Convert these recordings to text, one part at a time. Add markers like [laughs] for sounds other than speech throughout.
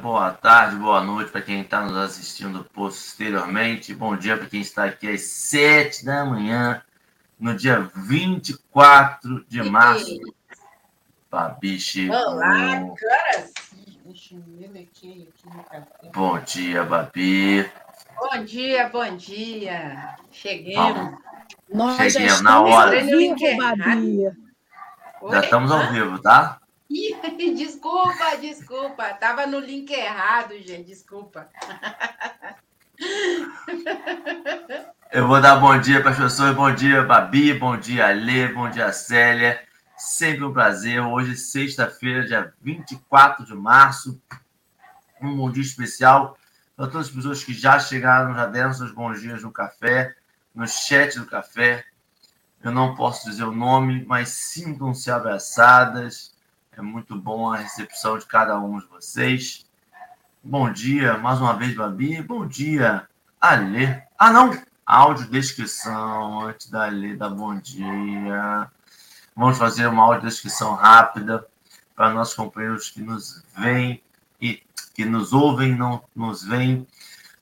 Boa tarde, boa noite para quem está nos assistindo posteriormente. Bom dia para quem está aqui às 7 da manhã, no dia 24 de março. Babi chegou. Olá, cara. Bom dia, Babi. Bom dia, bom dia. Cheguemos. Nós Cheguemos já na estamos hora. ao vivo, Babi. Já estamos ao vivo, tá? Desculpa, desculpa. Tava no link errado, gente. Desculpa. Eu vou dar bom dia para as pessoas. Bom dia, Babi. Bom dia, Alê. Bom dia, Célia. Sempre um prazer. Hoje, sexta-feira, dia 24 de março. Um bom dia especial para todas as pessoas que já chegaram, já deram seus bons dias no café, no chat do café. Eu não posso dizer o nome, mas sintam-se abraçadas. É muito bom a recepção de cada um de vocês. Bom dia, mais uma vez, Babi. Bom dia, Alê. Ah, não! Audiodescrição, antes da Alê dar bom dia. Vamos fazer uma audiodescrição rápida para nossos companheiros que nos veem e que nos ouvem, não nos veem.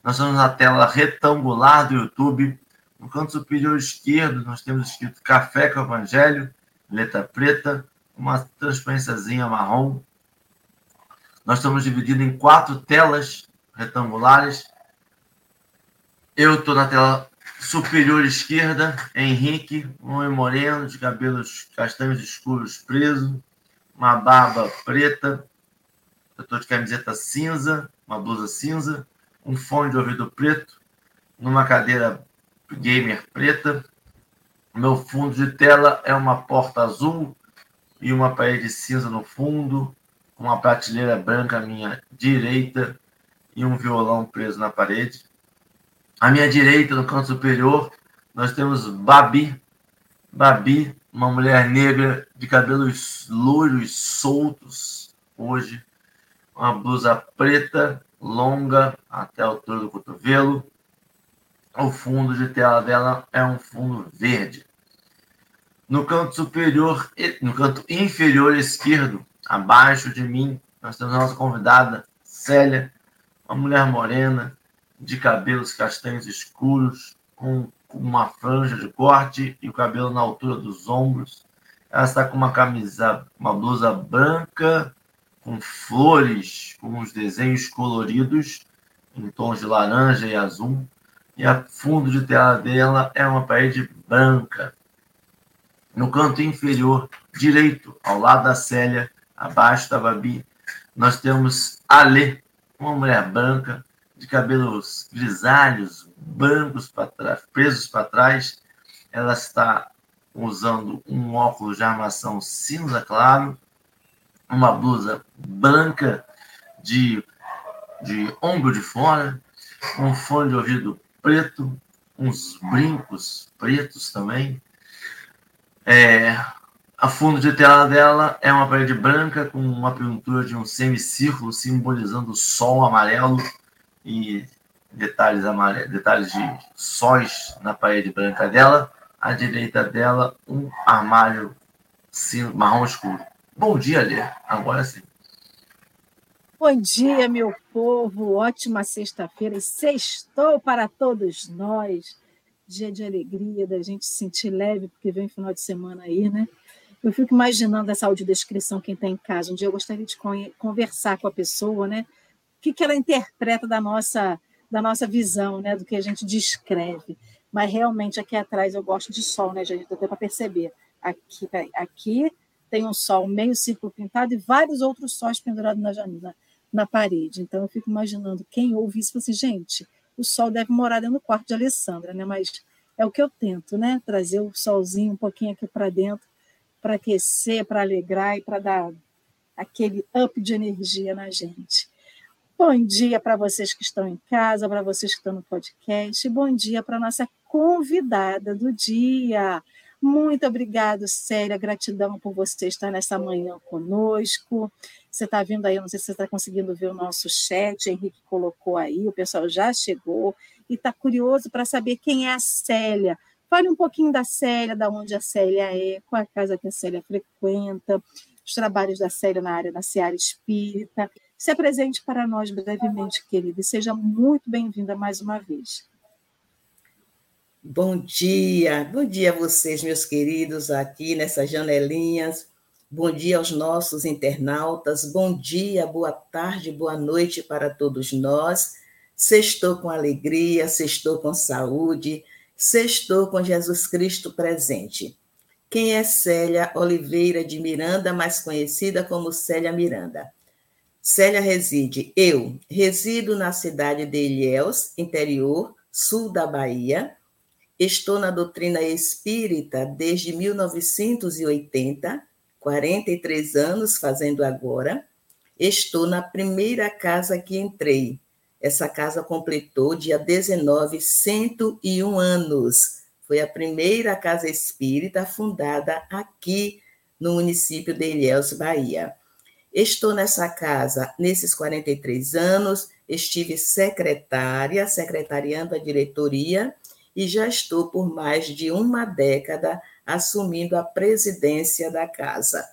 Nós estamos na tela retangular do YouTube. No canto superior esquerdo, nós temos escrito Café com Evangelho, letra preta, uma transparênciazinha marrom. Nós estamos divididos em quatro telas retangulares. Eu estou na tela superior esquerda, Henrique, um homem moreno, de cabelos castanhos escuros preso, uma barba preta. Eu estou de camiseta cinza, uma blusa cinza, um fone de ouvido preto, numa cadeira gamer preta. Meu fundo de tela é uma porta azul e uma parede cinza no fundo, uma prateleira branca à minha direita e um violão preso na parede. À minha direita, no canto superior, nós temos Babi. Babi, uma mulher negra de cabelos loiros soltos, hoje, uma blusa preta, longa, até a altura do cotovelo. O fundo de tela dela é um fundo verde. No canto superior, no canto inferior esquerdo, abaixo de mim, nós temos a nossa convidada, Célia, uma mulher morena, de cabelos castanhos escuros, com uma franja de corte e o cabelo na altura dos ombros. Ela está com uma camisa, uma blusa branca, com flores, com os desenhos coloridos em tons de laranja e azul. E a fundo de tela dela é uma parede branca. No canto inferior direito, ao lado da Célia, abaixo da Babi, nós temos Alê, uma mulher branca, de cabelos grisalhos, brancos para trás, presos para trás. Ela está usando um óculos de armação cinza claro, uma blusa branca de, de ombro de fora, um fone de ouvido preto, uns brincos pretos também. É, a fundo de tela dela é uma parede branca com uma pintura de um semicírculo simbolizando o sol amarelo e detalhes amarelos, detalhes de sóis na parede branca dela. À direita dela, um armário marrom escuro. Bom dia, Lê. Agora sim. Bom dia, meu povo. Ótima sexta-feira e sextou para todos nós. Dia de alegria, da gente se sentir leve, porque vem final de semana aí, né? Eu fico imaginando essa audiodescrição, quem está em casa. Um dia eu gostaria de conversar com a pessoa, né? O que, que ela interpreta da nossa, da nossa visão, né? Do que a gente descreve. Mas realmente aqui atrás eu gosto de sol, né, gente? Até para perceber. Aqui, aqui tem um sol meio círculo pintado e vários outros sóis pendurados na janela, na parede. Então eu fico imaginando quem ouve isso e assim, gente, o sol deve morar dentro do quarto de Alessandra, né? Mas é o que eu tento, né? Trazer o solzinho um pouquinho aqui para dentro, para aquecer, para alegrar e para dar aquele up de energia na gente. Bom dia para vocês que estão em casa, para vocês que estão no podcast. Bom dia para nossa convidada do dia. Muito obrigado, Célia. Gratidão por você estar nessa manhã conosco. Você está vindo aí, não sei se você está conseguindo ver o nosso chat, Henrique colocou aí, o pessoal já chegou e está curioso para saber quem é a Célia. Fale um pouquinho da Célia, da onde a Célia é, qual a casa que a Célia frequenta. os trabalhos da série na área da Seara Espírita. Se apresente para nós brevemente, querida, e seja muito bem-vinda mais uma vez. Bom dia, bom dia a vocês, meus queridos, aqui nessas janelinhas. Bom dia aos nossos internautas. Bom dia, boa tarde, boa noite para todos nós. Sextou com alegria, sextou com saúde, sextou com Jesus Cristo presente. Quem é Célia Oliveira de Miranda, mais conhecida como Célia Miranda? Célia reside, eu resido na cidade de Ilhéus, interior, sul da Bahia. Estou na doutrina espírita desde 1980, 43 anos fazendo agora. Estou na primeira casa que entrei. Essa casa completou dia 19, 101 anos foi a primeira casa espírita fundada aqui no município de Ilhéus, Bahia. Estou nessa casa nesses 43 anos, estive secretária, secretariando a diretoria, e já estou por mais de uma década assumindo a presidência da casa.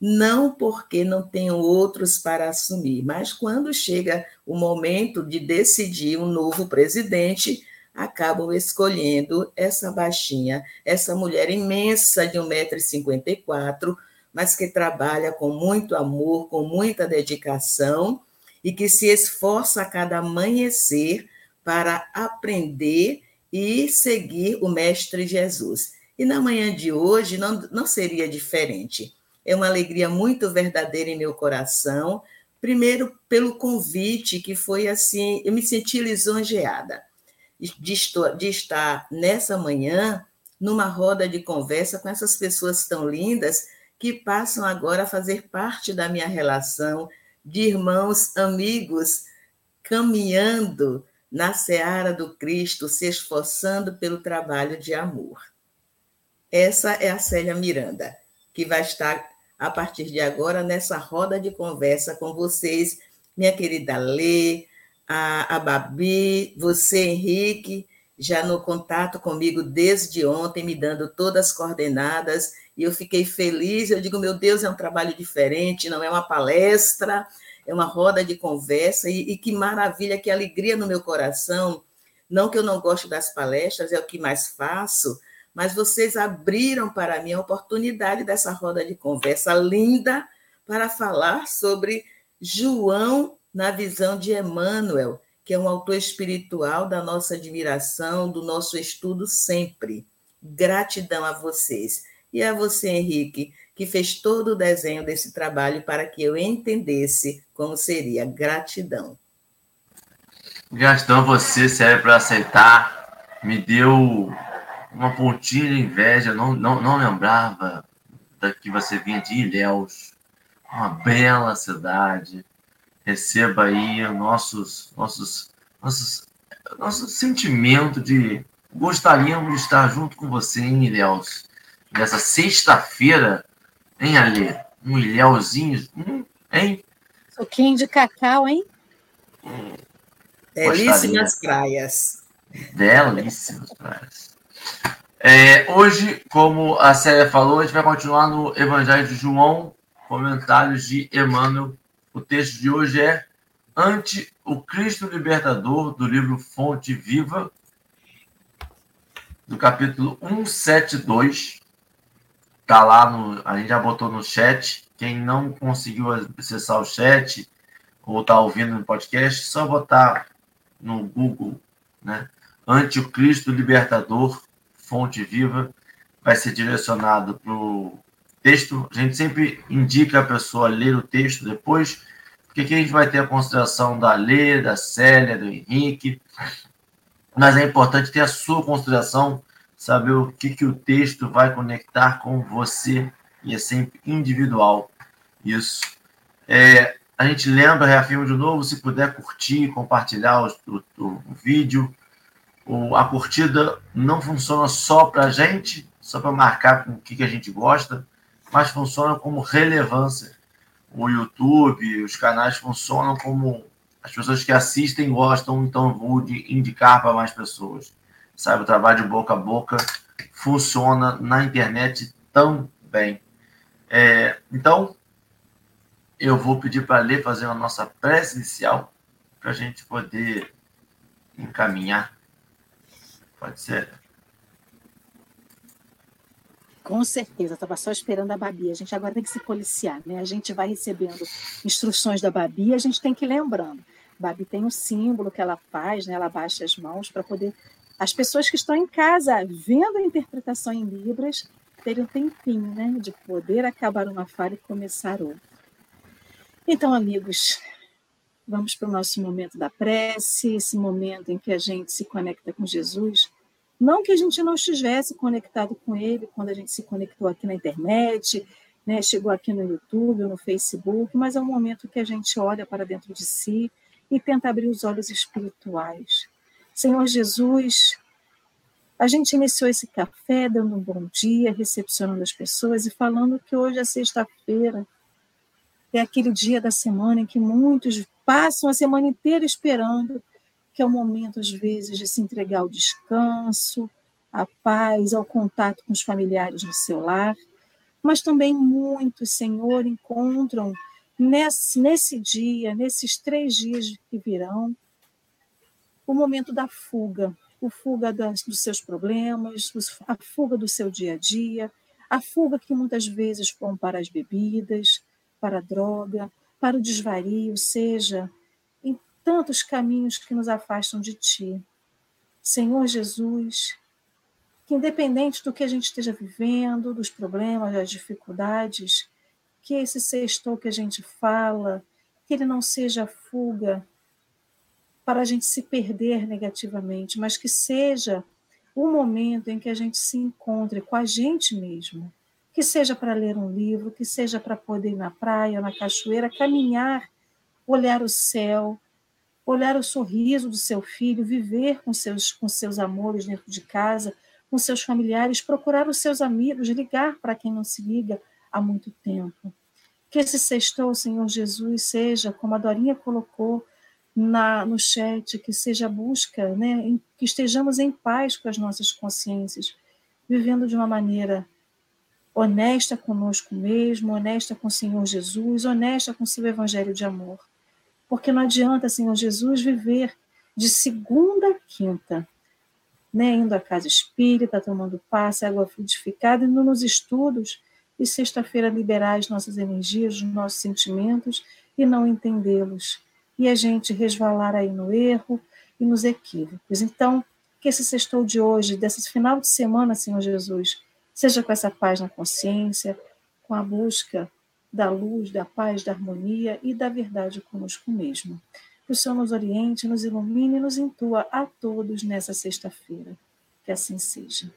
Não porque não tenho outros para assumir, mas quando chega o momento de decidir um novo presidente, acabam escolhendo essa baixinha, essa mulher imensa de 1,54m, mas que trabalha com muito amor, com muita dedicação e que se esforça a cada amanhecer para aprender e seguir o Mestre Jesus. E na manhã de hoje não, não seria diferente. É uma alegria muito verdadeira em meu coração. Primeiro, pelo convite, que foi assim, eu me senti lisonjeada de, de estar nessa manhã numa roda de conversa com essas pessoas tão lindas que passam agora a fazer parte da minha relação de irmãos, amigos, caminhando na seara do Cristo, se esforçando pelo trabalho de amor. Essa é a Célia Miranda, que vai estar a partir de agora nessa roda de conversa com vocês, minha querida Lê, a, a Babi, você, Henrique, já no contato comigo desde ontem, me dando todas as coordenadas, e eu fiquei feliz. Eu digo, meu Deus, é um trabalho diferente, não é uma palestra, é uma roda de conversa, e, e que maravilha, que alegria no meu coração. Não que eu não goste das palestras, é o que mais faço, mas vocês abriram para mim a oportunidade dessa roda de conversa linda para falar sobre João na visão de Emmanuel, que é um autor espiritual da nossa admiração, do nosso estudo sempre. Gratidão a vocês. E a você, Henrique, que fez todo o desenho desse trabalho para que eu entendesse como seria. Gratidão. Gratidão a você, Sérgio, por aceitar. Me deu uma pontinha de inveja. Não, não, não lembrava da que você vinha de Ilhéus, uma bela cidade, receba aí nossos, nossos, nossos, nosso sentimento de gostaríamos de estar junto com você em Ilhéus. Nessa sexta-feira, hein, Alê? Um Ilhéuzinho, hum, hein? Suquinho de cacau, hein? Hum, Belíssimas praias. Belíssimas praias. É, hoje, como a Célia falou, a gente vai continuar no Evangelho de João, comentários de Emmanuel o texto de hoje é Ante o Cristo Libertador, do livro Fonte Viva, do capítulo 172. Está lá, no, a gente já botou no chat. Quem não conseguiu acessar o chat ou está ouvindo no podcast, só botar no Google, né? Ante o Cristo Libertador, Fonte Viva, vai ser direcionado para o texto. A gente sempre indica a pessoa ler o texto depois, porque aqui a gente vai ter a consideração da Lê, da Célia, do Henrique, mas é importante ter a sua consideração, saber o que, que o texto vai conectar com você, e é sempre individual isso. É, a gente lembra, reafirma de novo, se puder curtir, compartilhar o, o, o vídeo. O, a curtida não funciona só para a gente, só para marcar com o que, que a gente gosta, mas funciona como relevância o YouTube, os canais funcionam como as pessoas que assistem gostam, então vou indicar para mais pessoas. Sabe, o trabalho de boca a boca funciona na internet tão bem. É, então, eu vou pedir para ler, fazer a nossa prece inicial, para a gente poder encaminhar. Pode ser? Com certeza, estava só esperando a Babi. A gente agora tem que se policiar, né? A gente vai recebendo instruções da Babi, a gente tem que ir lembrando. Babi tem um símbolo que ela faz, né? Ela baixa as mãos para poder as pessoas que estão em casa vendo a interpretação em Libras terem um tempinho, né? De poder acabar uma fala e começar outra. Então, amigos, vamos para o nosso momento da prece, esse momento em que a gente se conecta com Jesus. Não que a gente não estivesse conectado com Ele quando a gente se conectou aqui na internet, né, chegou aqui no YouTube ou no Facebook, mas é um momento que a gente olha para dentro de si e tenta abrir os olhos espirituais. Senhor Jesus, a gente iniciou esse café dando um bom dia, recepcionando as pessoas e falando que hoje é sexta-feira. É aquele dia da semana em que muitos passam a semana inteira esperando, que é o momento, às vezes, de se entregar ao descanso, à paz, ao contato com os familiares no seu lar. Mas também muitos, Senhor, encontram nesse, nesse dia, nesses três dias que virão, o momento da fuga, o fuga das, dos seus problemas, a fuga do seu dia a dia, a fuga que muitas vezes vão para as bebidas, para a droga, para o desvario, seja em tantos caminhos que nos afastam de Ti. Senhor Jesus, que independente do que a gente esteja vivendo, dos problemas, das dificuldades, que esse sextou que a gente fala, que ele não seja fuga para a gente se perder negativamente, mas que seja o momento em que a gente se encontre com a gente mesmo, que seja para ler um livro, que seja para poder ir na praia, na cachoeira, caminhar, olhar o céu, olhar o sorriso do seu filho, viver com seus, com seus amores dentro de casa, com seus familiares, procurar os seus amigos, ligar para quem não se liga há muito tempo. Que esse sextou, Senhor Jesus, seja, como a Dorinha colocou na, no chat, que seja a busca, né, em, que estejamos em paz com as nossas consciências, vivendo de uma maneira honesta conosco mesmo, honesta com o Senhor Jesus, honesta com o seu evangelho de amor. Porque não adianta, Senhor Jesus, viver de segunda a quinta, né, indo à casa espírita, tomando passe, água frutificada, indo nos estudos, e sexta-feira liberar as nossas energias, os nossos sentimentos e não entendê-los. E a gente resvalar aí no erro e nos equívocos. Então, que esse sextou de hoje, desse final de semana, Senhor Jesus, seja com essa paz na consciência, com a busca da luz, da paz, da harmonia e da verdade conosco mesmo. Que o Senhor nos oriente, nos ilumine e nos intua a todos nessa sexta-feira. Que assim seja.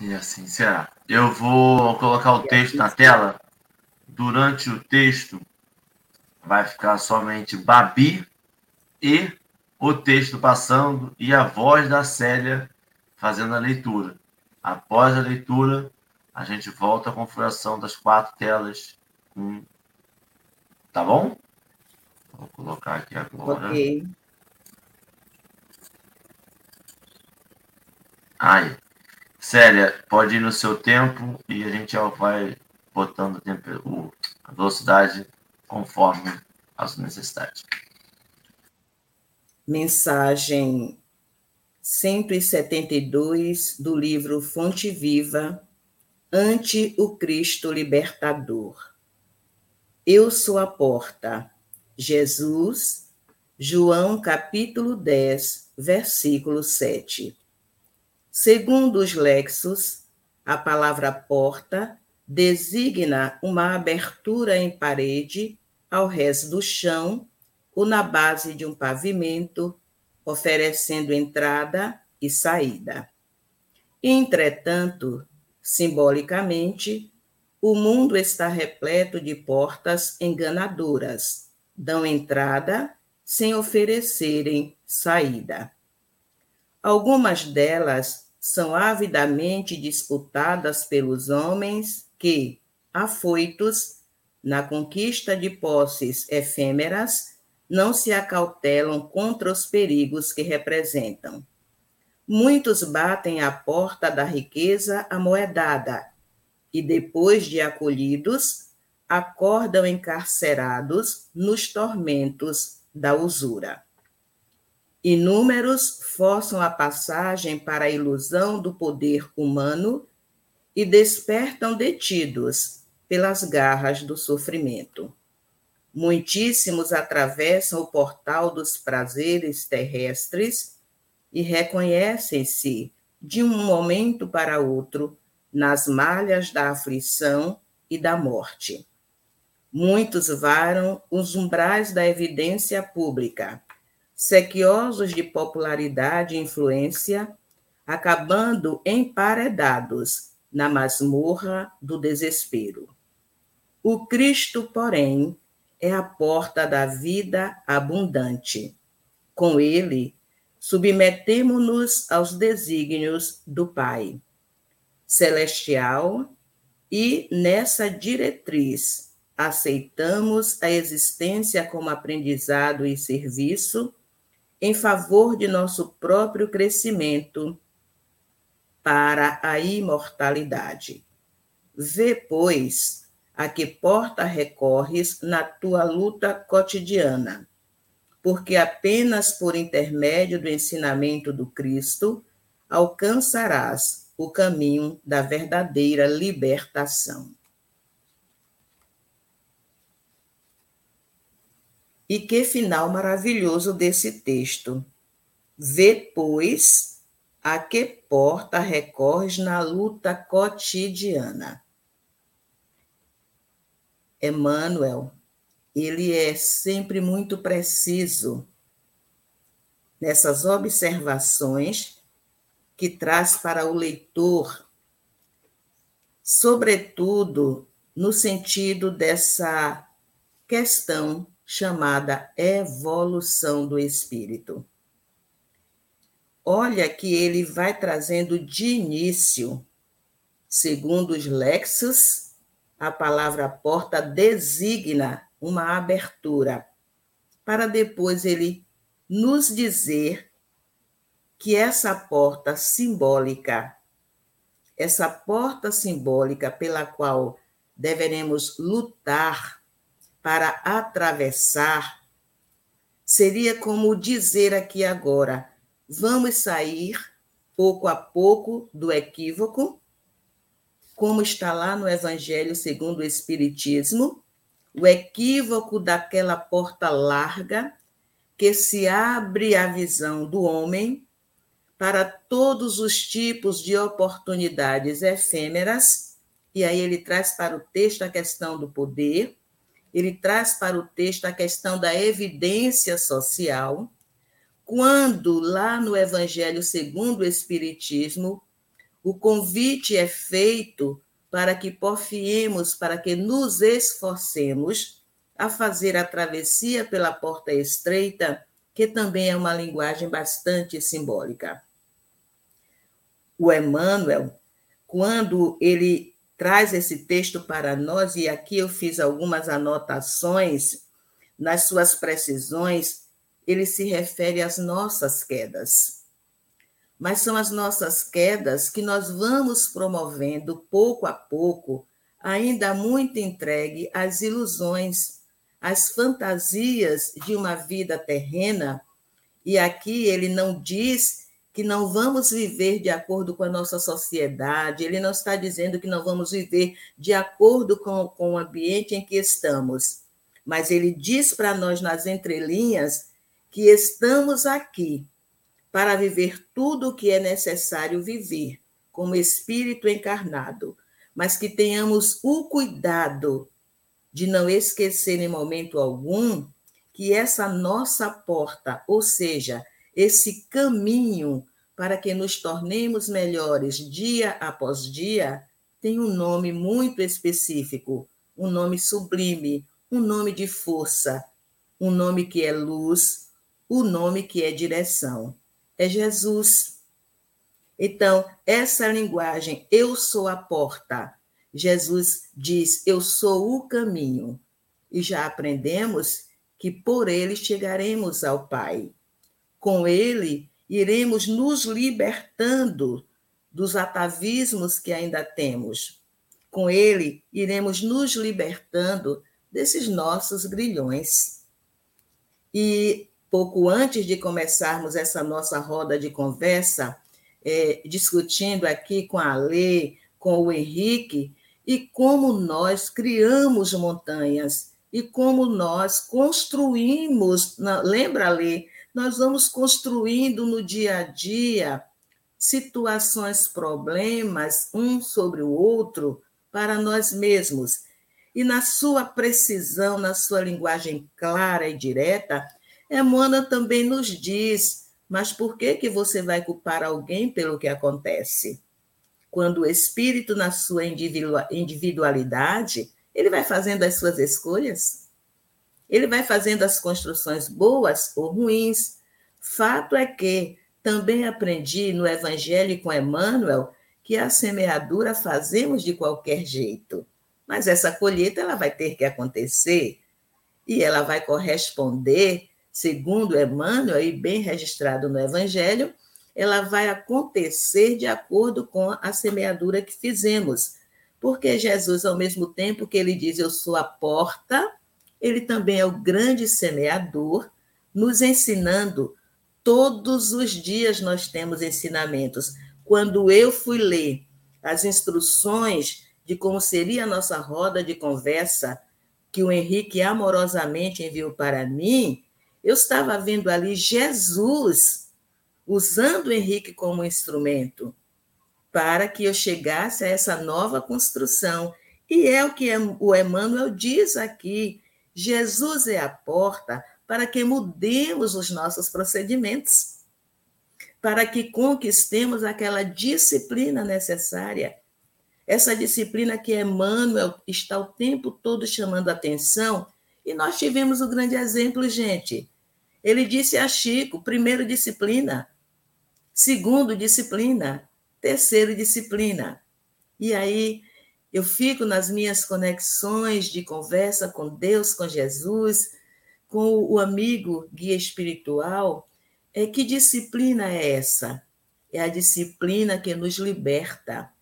E assim será. Eu vou colocar o texto na tela. Durante o texto, vai ficar somente Babi e o texto passando e a voz da Célia fazendo a leitura. Após a leitura, a gente volta à configuração das quatro telas. Tá bom? Vou colocar aqui agora. Ok. Aí. Célia, pode ir no seu tempo e a gente já vai botando a velocidade conforme as necessidades. Mensagem 172 do livro Fonte Viva, Ante o Cristo Libertador. Eu sou a porta. Jesus, João capítulo 10, versículo 7. Segundo os lexos, a palavra porta designa uma abertura em parede ao resto do chão ou na base de um pavimento, oferecendo entrada e saída. Entretanto, simbolicamente, o mundo está repleto de portas enganadoras, dão entrada sem oferecerem saída. Algumas delas são avidamente disputadas pelos homens que, afoitos na conquista de posses efêmeras, não se acautelam contra os perigos que representam. Muitos batem à porta da riqueza amoedada e, depois de acolhidos, acordam encarcerados nos tormentos da usura. Inúmeros forçam a passagem para a ilusão do poder humano e despertam detidos pelas garras do sofrimento. Muitíssimos atravessam o portal dos prazeres terrestres e reconhecem-se, de um momento para outro, nas malhas da aflição e da morte. Muitos varam os umbrais da evidência pública, sequiosos de popularidade e influência, acabando emparedados na masmorra do desespero. O Cristo, porém, é a porta da vida abundante. Com ele, submetemo-nos aos desígnios do Pai celestial e nessa diretriz aceitamos a existência como aprendizado e serviço em favor de nosso próprio crescimento para a imortalidade. Vê, pois, a que porta recorres na tua luta cotidiana, porque apenas por intermédio do ensinamento do Cristo alcançarás o caminho da verdadeira libertação. E que final maravilhoso desse texto. Vê, pois, a que porta recorres na luta cotidiana. Emmanuel, ele é sempre muito preciso nessas observações que traz para o leitor, sobretudo no sentido dessa questão chamada evolução do espírito. Olha que ele vai trazendo de início, segundo os lexos, a palavra porta designa uma abertura, para depois ele nos dizer que essa porta simbólica, essa porta simbólica pela qual deveremos lutar para atravessar, seria como dizer aqui agora: vamos sair pouco a pouco do equívoco como está lá no Evangelho segundo o Espiritismo, o equívoco daquela porta larga que se abre à visão do homem para todos os tipos de oportunidades efêmeras, e aí ele traz para o texto a questão do poder, ele traz para o texto a questão da evidência social, quando lá no Evangelho segundo o Espiritismo, o convite é feito para que porfiemos, para que nos esforcemos a fazer a travessia pela porta estreita, que também é uma linguagem bastante simbólica. O Emmanuel, quando ele traz esse texto para nós, e aqui eu fiz algumas anotações, nas suas precisões, ele se refere às nossas quedas mas são as nossas quedas que nós vamos promovendo pouco a pouco, ainda muito entregue às ilusões, às fantasias de uma vida terrena. E aqui ele não diz que não vamos viver de acordo com a nossa sociedade, ele não está dizendo que não vamos viver de acordo com, com o ambiente em que estamos, mas ele diz para nós nas entrelinhas que estamos aqui para viver tudo o que é necessário viver como espírito encarnado, mas que tenhamos o cuidado de não esquecer em momento algum que essa nossa porta, ou seja, esse caminho para que nos tornemos melhores dia após dia, tem um nome muito específico, um nome sublime, um nome de força, um nome que é luz, o um nome que é direção é Jesus. Então, essa linguagem, eu sou a porta. Jesus diz, eu sou o caminho. E já aprendemos que por ele chegaremos ao Pai. Com ele, iremos nos libertando dos atavismos que ainda temos. com ele, iremos nos libertando desses nossos grilhões. E pouco antes de começarmos essa nossa roda de conversa, é, discutindo aqui com a Lê, com o Henrique, e como nós criamos montanhas e como nós construímos, lembra, Lê? Nós vamos construindo no dia a dia situações, problemas, um sobre o outro, para nós mesmos. E na sua precisão, na sua linguagem clara e direta, Emmanuel também nos diz: mas por que, que você vai culpar alguém pelo que acontece? Quando o espírito, na sua individualidade, ele vai fazendo as suas escolhas, ele vai fazendo as construções boas ou ruins. Fato é que também aprendi no Evangelho com Emmanuel que a semeadura fazemos de qualquer jeito, mas essa colheita ela vai ter que acontecer e ela vai corresponder, segundo Emmanuel e bem registrado no Evangelho, ela vai acontecer de acordo com a semeadura que fizemos. Porque Jesus, ao mesmo tempo que ele diz eu sou a porta, ele também é o grande semeador, nos ensinando todos os dias nós temos ensinamentos. Quando eu fui ler as instruções de como seria a nossa roda de conversa, que o Henrique amorosamente enviou para mim, eu estava vendo ali Jesus usando Henrique como instrumento para que eu chegasse a essa nova construção. E é o que o Emmanuel diz aqui: Jesus é a porta para que mudemos os nossos procedimentos, para que conquistemos aquela disciplina necessária. Essa disciplina que Emmanuel está o tempo todo chamando atenção, e nós tivemos o grande exemplo, gente. Ele disse a Chico: primeiro, disciplina, segundo, disciplina, terceiro, disciplina. E aí eu fico nas minhas conexões de conversa com Deus, com Jesus, com o amigo guia espiritual, é que disciplina é essa? É a disciplina que nos liberta,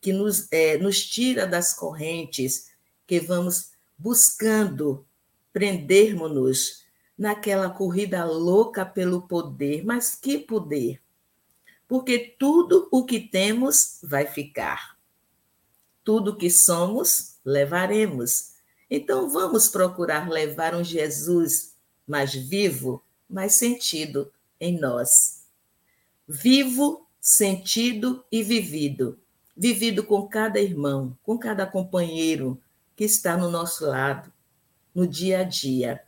que nos, é, nos tira das correntes que vamos buscando prendermos-nos naquela corrida louca pelo poder. Mas que poder? Porque tudo o que temos vai ficar. Tudo que somos, levaremos. Então vamos procurar levar um Jesus mais vivo, mais sentido em nós. Vivo, sentido e vivido. Vivido com cada irmão, com cada companheiro que está no nosso lado, no dia a dia.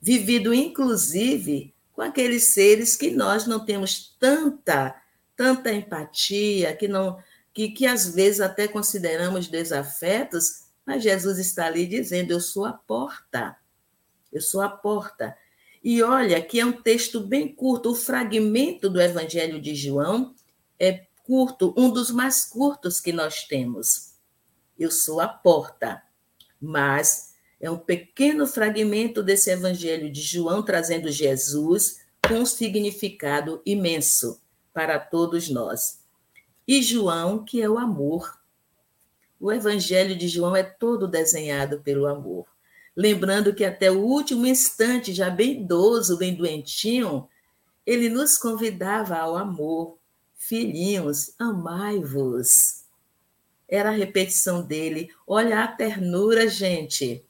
Vivido, inclusive, com aqueles seres que nós não temos tanta, tanta empatia, que não que, que às vezes até consideramos desafetos, mas Jesus está ali dizendo: Eu sou a porta. Eu sou a porta. E olha que é um texto bem curto. O fragmento do Evangelho de João é curto, um dos mais curtos que nós temos. Eu sou a porta. Mas é um pequeno fragmento desse Evangelho de João trazendo Jesus com um significado imenso para todos nós. E João, que é o amor. O Evangelho de João é todo desenhado pelo amor. Lembrando que até o último instante, já bem idoso, bem doentinho, ele nos convidava ao amor. Filhinhos, amai-vos. Era a repetição dele. Olha a ternura, gente.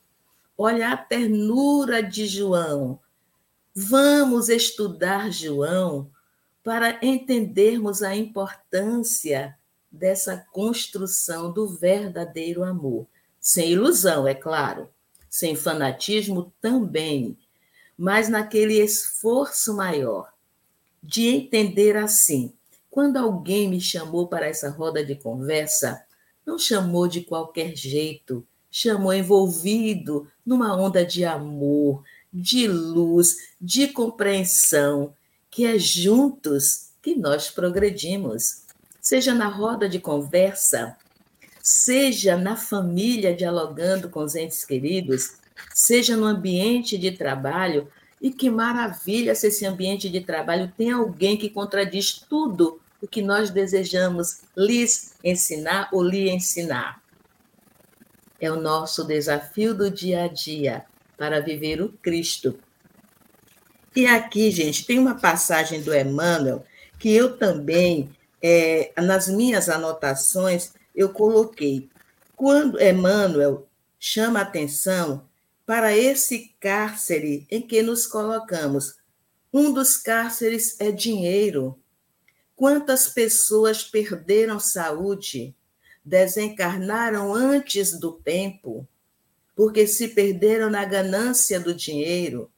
Olha a ternura de João. Vamos estudar João para entendermos a importância dessa construção do verdadeiro amor. Sem ilusão, é claro, sem fanatismo também, mas naquele esforço maior de entender assim. Quando alguém me chamou para essa roda de conversa, não chamou de qualquer jeito, chamou envolvido numa onda de amor, de luz, de compreensão, que é juntos que nós progredimos seja na roda de conversa, seja na família dialogando com os entes queridos, seja no ambiente de trabalho. E que maravilha se esse ambiente de trabalho tem alguém que contradiz tudo o que nós desejamos lhes ensinar ou lhe ensinar. É o nosso desafio do dia a dia para viver o Cristo. E aqui, gente, tem uma passagem do Emmanuel que eu também, é, nas minhas anotações, eu coloquei. Quando Emmanuel chama atenção para esse cárcere em que nos colocamos. Um dos cárceres é dinheiro. Quantas pessoas perderam saúde, desencarnaram antes do tempo, porque se perderam na ganância do dinheiro?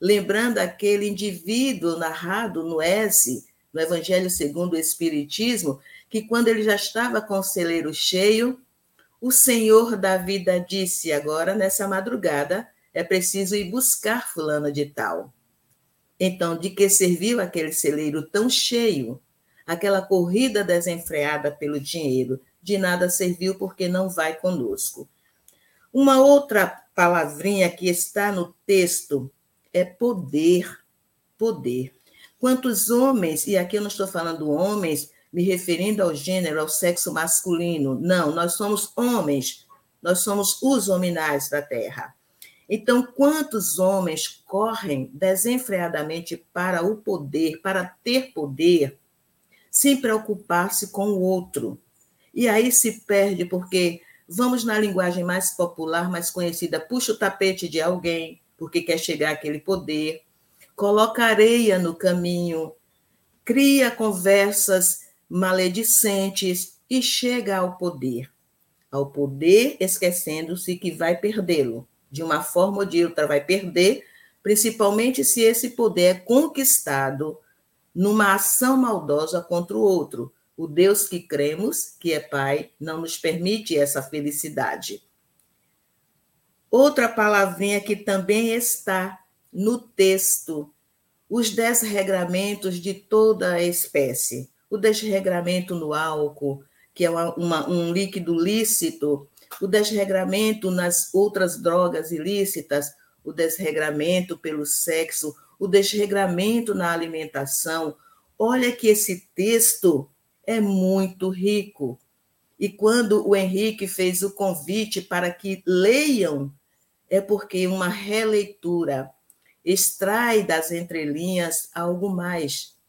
Lembrando aquele indivíduo narrado no Eze, no Evangelho segundo o Espiritismo, que quando ele já estava com o celeiro cheio, o Senhor da vida disse: agora, nessa madrugada, é preciso ir buscar fulano de tal. Então, de que serviu aquele celeiro tão cheio? Aquela corrida desenfreada pelo dinheiro, de nada serviu porque não vai conosco. Uma outra palavrinha que está no texto é poder. Poder. Quantos homens, e aqui eu não estou falando homens me referindo ao gênero, ao sexo masculino. Não, nós somos homens, nós somos os hominais da terra. Então, quantos homens correm desenfreadamente para o poder, para ter poder, sem preocupar-se com o outro? E aí se perde, porque vamos na linguagem mais popular, mais conhecida, puxa o tapete de alguém, porque quer chegar àquele poder, coloca areia no caminho, cria conversas maledicentes e chega ao poder. Ao poder, esquecendo-se que vai perdê-lo. De uma forma ou de outra, vai perder, principalmente se esse poder é conquistado numa ação maldosa contra o outro. O Deus que cremos, que é Pai, não nos permite essa felicidade. Outra palavrinha que também está no texto, os dez regramentos de toda a espécie o desregramento no álcool, que é uma, uma, um líquido lícito, o desregramento nas outras drogas ilícitas, o desregramento pelo sexo, o desregramento na alimentação. Olha que esse texto é muito rico. E quando o Henrique fez o convite para que leiam, é porque uma releitura extrai das entrelinhas algo mais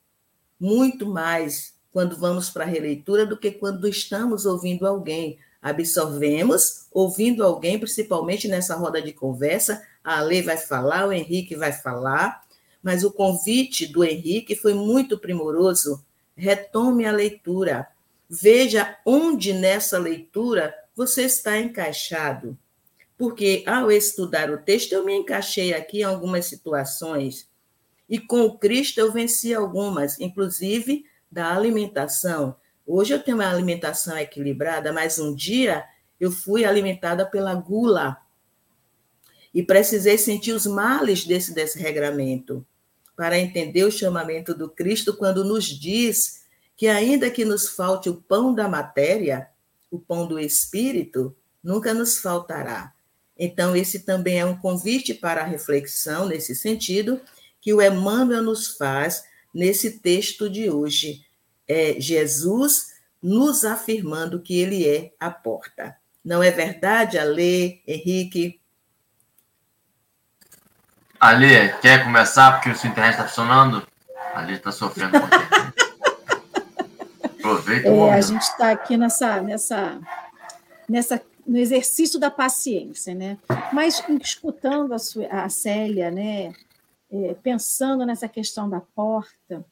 muito mais quando vamos para a releitura do que quando estamos ouvindo alguém. Absorvemos, ouvindo alguém, principalmente nessa roda de conversa, a Ale vai falar, o Henrique vai falar, mas o convite do Henrique foi muito primoroso. Retome a leitura. Veja onde nessa leitura você está encaixado. Porque ao estudar o texto, eu me encaixei aqui em algumas situações e com o Cristo eu venci algumas, inclusive da alimentação. Hoje eu tenho uma alimentação equilibrada, mas um dia eu fui alimentada pela gula e precisei sentir os males desse desregramento para entender o chamamento do Cristo quando nos diz que ainda que nos falte o pão da matéria, o pão do espírito nunca nos faltará. Então esse também é um convite para a reflexão nesse sentido que o Emmanuel nos faz nesse texto de hoje. É Jesus nos afirmando que ele é a porta. Não é verdade, Ale, Henrique? Ale, quer começar porque o sua internet está funcionando? Ale está sofrendo. [laughs] Aproveita é, A gente está aqui nessa, nessa, nessa, no exercício da paciência, né? Mas escutando a, sua, a Célia, né? é, pensando nessa questão da porta,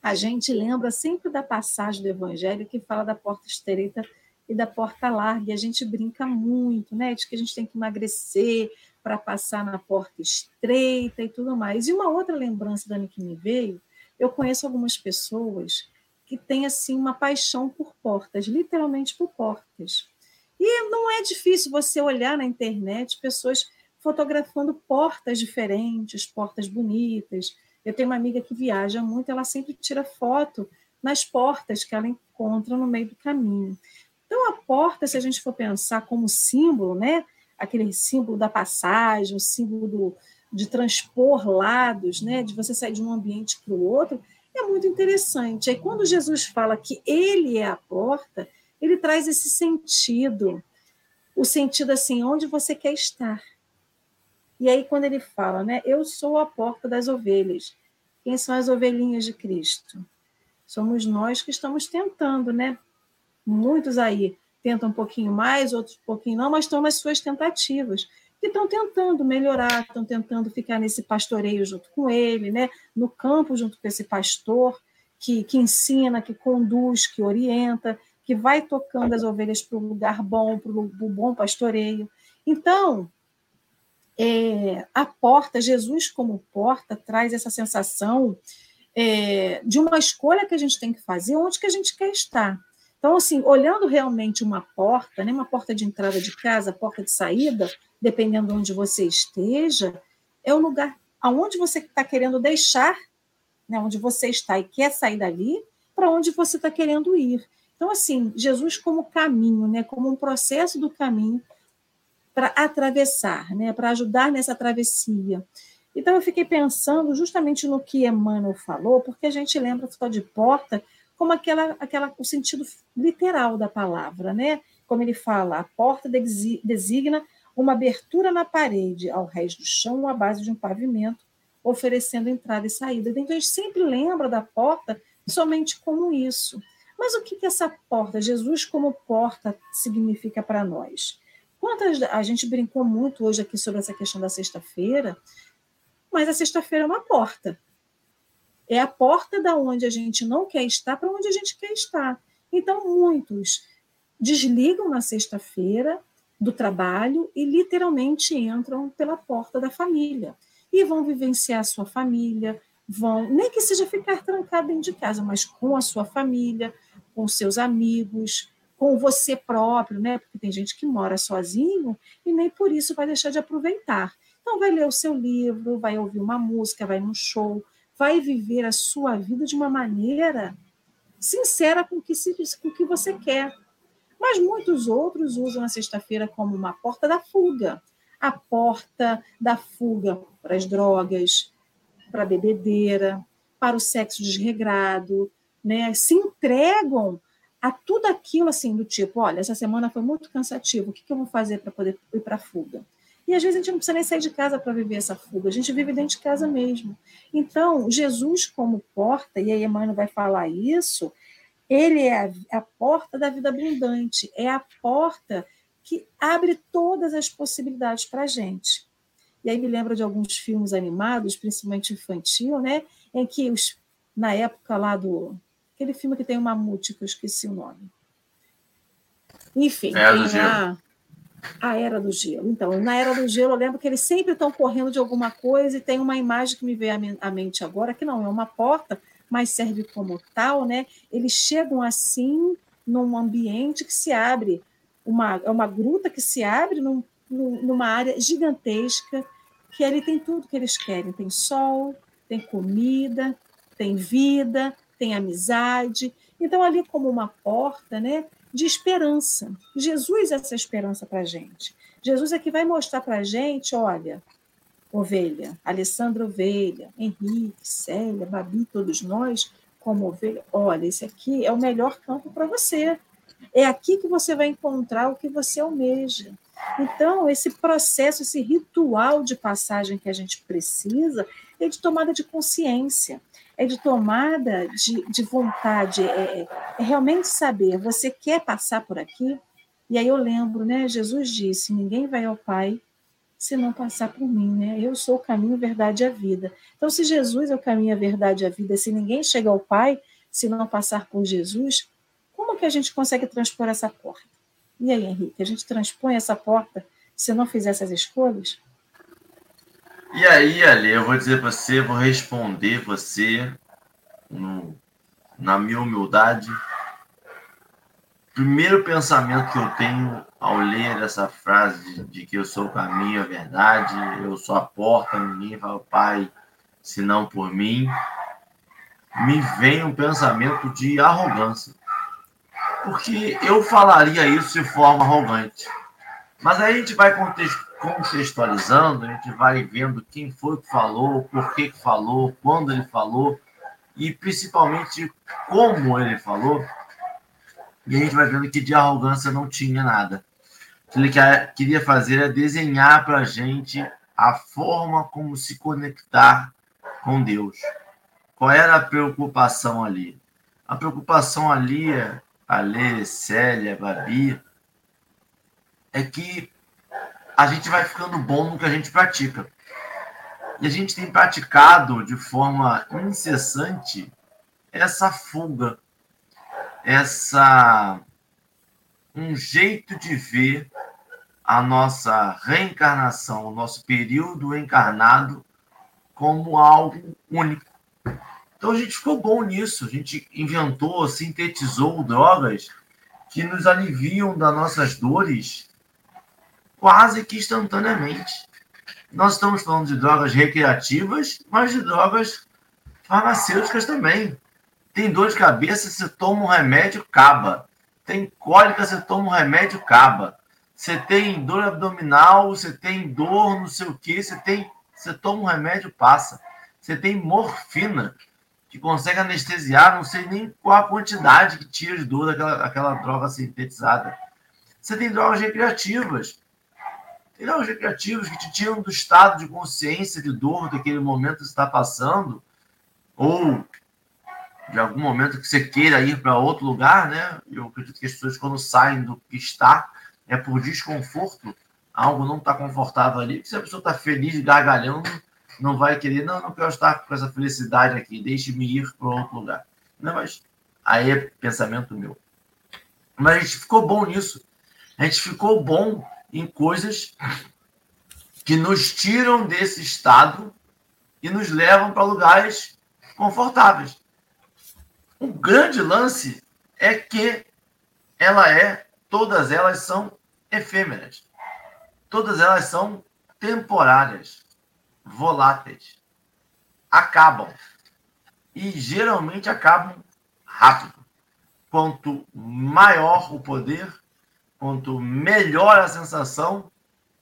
a gente lembra sempre da passagem do Evangelho que fala da porta estreita e da porta larga. E a gente brinca muito, né? De que a gente tem que emagrecer para passar na porta estreita e tudo mais. E uma outra lembrança, Dani, que me veio, eu conheço algumas pessoas que têm assim uma paixão por portas, literalmente por portas. E não é difícil você olhar na internet pessoas fotografando portas diferentes, portas bonitas. Eu tenho uma amiga que viaja muito, ela sempre tira foto nas portas que ela encontra no meio do caminho. Então, a porta, se a gente for pensar como símbolo, né? Aquele símbolo da passagem, o símbolo do, de transpor lados, né? de você sair de um ambiente para o outro, é muito interessante. Aí, quando Jesus fala que ele é a porta, ele traz esse sentido o sentido assim, onde você quer estar. E aí, quando ele fala, né, eu sou a porta das ovelhas. Quem são as ovelhinhas de Cristo? Somos nós que estamos tentando, né? Muitos aí tentam um pouquinho mais, outros um pouquinho não, mas estão nas suas tentativas. E estão tentando melhorar, estão tentando ficar nesse pastoreio junto com ele, né? no campo junto com esse pastor que, que ensina, que conduz, que orienta, que vai tocando as ovelhas para o lugar bom, para o bom pastoreio. Então, é, a porta, Jesus como porta, traz essa sensação é, de uma escolha que a gente tem que fazer, onde que a gente quer estar. Então, assim, olhando realmente uma porta, né, uma porta de entrada de casa, porta de saída, dependendo de onde você esteja, é o lugar aonde você está querendo deixar, né, onde você está e quer sair dali, para onde você está querendo ir. Então, assim, Jesus como caminho, né, como um processo do caminho para atravessar, né, para ajudar nessa travessia. Então, eu fiquei pensando justamente no que Emmanuel falou, porque a gente lembra só de porta como aquela, aquela, o sentido literal da palavra, né? Como ele fala, a porta designa uma abertura na parede ao resto do chão à base de um pavimento, oferecendo entrada e saída. Então, a gente sempre lembra da porta somente como isso. Mas o que, que essa porta, Jesus como porta, significa para nós? Quantas, a gente brincou muito hoje aqui sobre essa questão da sexta-feira, mas a sexta-feira é uma porta. É a porta da onde a gente não quer estar para onde a gente quer estar. Então, muitos desligam na sexta-feira do trabalho e literalmente entram pela porta da família e vão vivenciar a sua família, vão, nem que seja ficar trancado dentro de casa, mas com a sua família, com seus amigos, com você próprio, né? Porque tem gente que mora sozinho e nem por isso vai deixar de aproveitar. Então vai ler o seu livro, vai ouvir uma música, vai num show, vai viver a sua vida de uma maneira sincera com o que, se, com o que você quer. Mas muitos outros usam a sexta-feira como uma porta da fuga a porta da fuga para as drogas, para a bebedeira, para o sexo desregrado, né? se entregam a tudo aquilo assim do tipo, olha, essa semana foi muito cansativo, o que, que eu vou fazer para poder ir para a fuga? E às vezes a gente não precisa nem sair de casa para viver essa fuga, a gente vive dentro de casa mesmo. Então, Jesus como porta, e aí Emmanuel vai falar isso, ele é a, a porta da vida abundante, é a porta que abre todas as possibilidades para a gente. E aí me lembra de alguns filmes animados, principalmente infantil, né, em que os, na época lá do aquele filme que tem o mamute, que eu esqueci o nome. Enfim, é tem lá a Era do Gelo. Então, na Era do Gelo, eu lembro que eles sempre estão correndo de alguma coisa e tem uma imagem que me veio à mente agora, que não é uma porta, mas serve como tal, né? Eles chegam assim num ambiente que se abre, uma, é uma gruta que se abre num, numa área gigantesca, que ali tem tudo que eles querem. Tem sol, tem comida, tem vida, tem amizade. Então, ali como uma porta, né? De esperança. Jesus é essa esperança para a gente. Jesus é que vai mostrar para a gente, olha, ovelha, Alessandra ovelha, Henrique, Célia, Babi, todos nós, como ovelha, olha, esse aqui é o melhor campo para você. É aqui que você vai encontrar o que você almeja. Então, esse processo, esse ritual de passagem que a gente precisa é de tomada de consciência é de tomada de, de vontade, é, é, realmente saber, você quer passar por aqui? E aí eu lembro, né? Jesus disse: ninguém vai ao Pai se não passar por mim, né? Eu sou o caminho, a verdade e a vida. Então, se Jesus é o caminho, a verdade e a vida, se ninguém chega ao Pai se não passar por Jesus, como que a gente consegue transpor essa porta? E aí, Henrique, a gente transpõe essa porta se não fizer essas escolhas? E aí, Ale, eu vou dizer para você, vou responder você no, na minha humildade. Primeiro pensamento que eu tenho ao ler essa frase de que eu sou o caminho, a verdade, eu sou a porta, ninguém vai ao Pai senão por mim, me vem um pensamento de arrogância. Porque eu falaria isso de forma arrogante. Mas aí a gente vai contextualizando, a gente vai vendo quem foi que falou, por que, falou, quando ele falou e principalmente como ele falou. E a gente vai vendo que de arrogância não tinha nada. que ele queria fazer é desenhar para a gente a forma como se conectar com Deus. Qual era a preocupação ali? A preocupação ali, Ale, Célia, Babi, é que a gente vai ficando bom no que a gente pratica. E a gente tem praticado de forma incessante essa fuga, essa um jeito de ver a nossa reencarnação, o nosso período encarnado como algo único. Então a gente ficou bom nisso, a gente inventou, sintetizou drogas que nos aliviam das nossas dores quase que instantaneamente. Nós estamos falando de drogas recreativas, mas de drogas farmacêuticas também. Tem dor de cabeça, você toma um remédio, acaba. Tem cólica, você toma um remédio, acaba. Você tem dor abdominal, você tem dor, não sei o que, você tem. Você toma um remédio, passa. Você tem morfina, que consegue anestesiar, não sei nem qual a quantidade que tira de dor daquela, daquela droga sintetizada. Você tem drogas recreativas. Tem drogas recreativas que te tiram do estado de consciência de dor daquele momento que está passando, ou de algum momento que você queira ir para outro lugar, né? Eu acredito que as pessoas, quando saem do que está, é por desconforto, algo não está confortável ali. Se a pessoa está feliz, gargalhando, não vai querer, não, não quero estar com essa felicidade aqui, deixe-me ir para outro lugar. Não, mas aí é pensamento meu. Mas a gente ficou bom nisso. A gente ficou bom em coisas que nos tiram desse estado e nos levam para lugares confortáveis. O grande lance é que ela é, todas elas são efêmeras. Todas elas são temporárias, voláteis. Acabam. E geralmente acabam rápido. Quanto maior o poder, quanto melhor a sensação,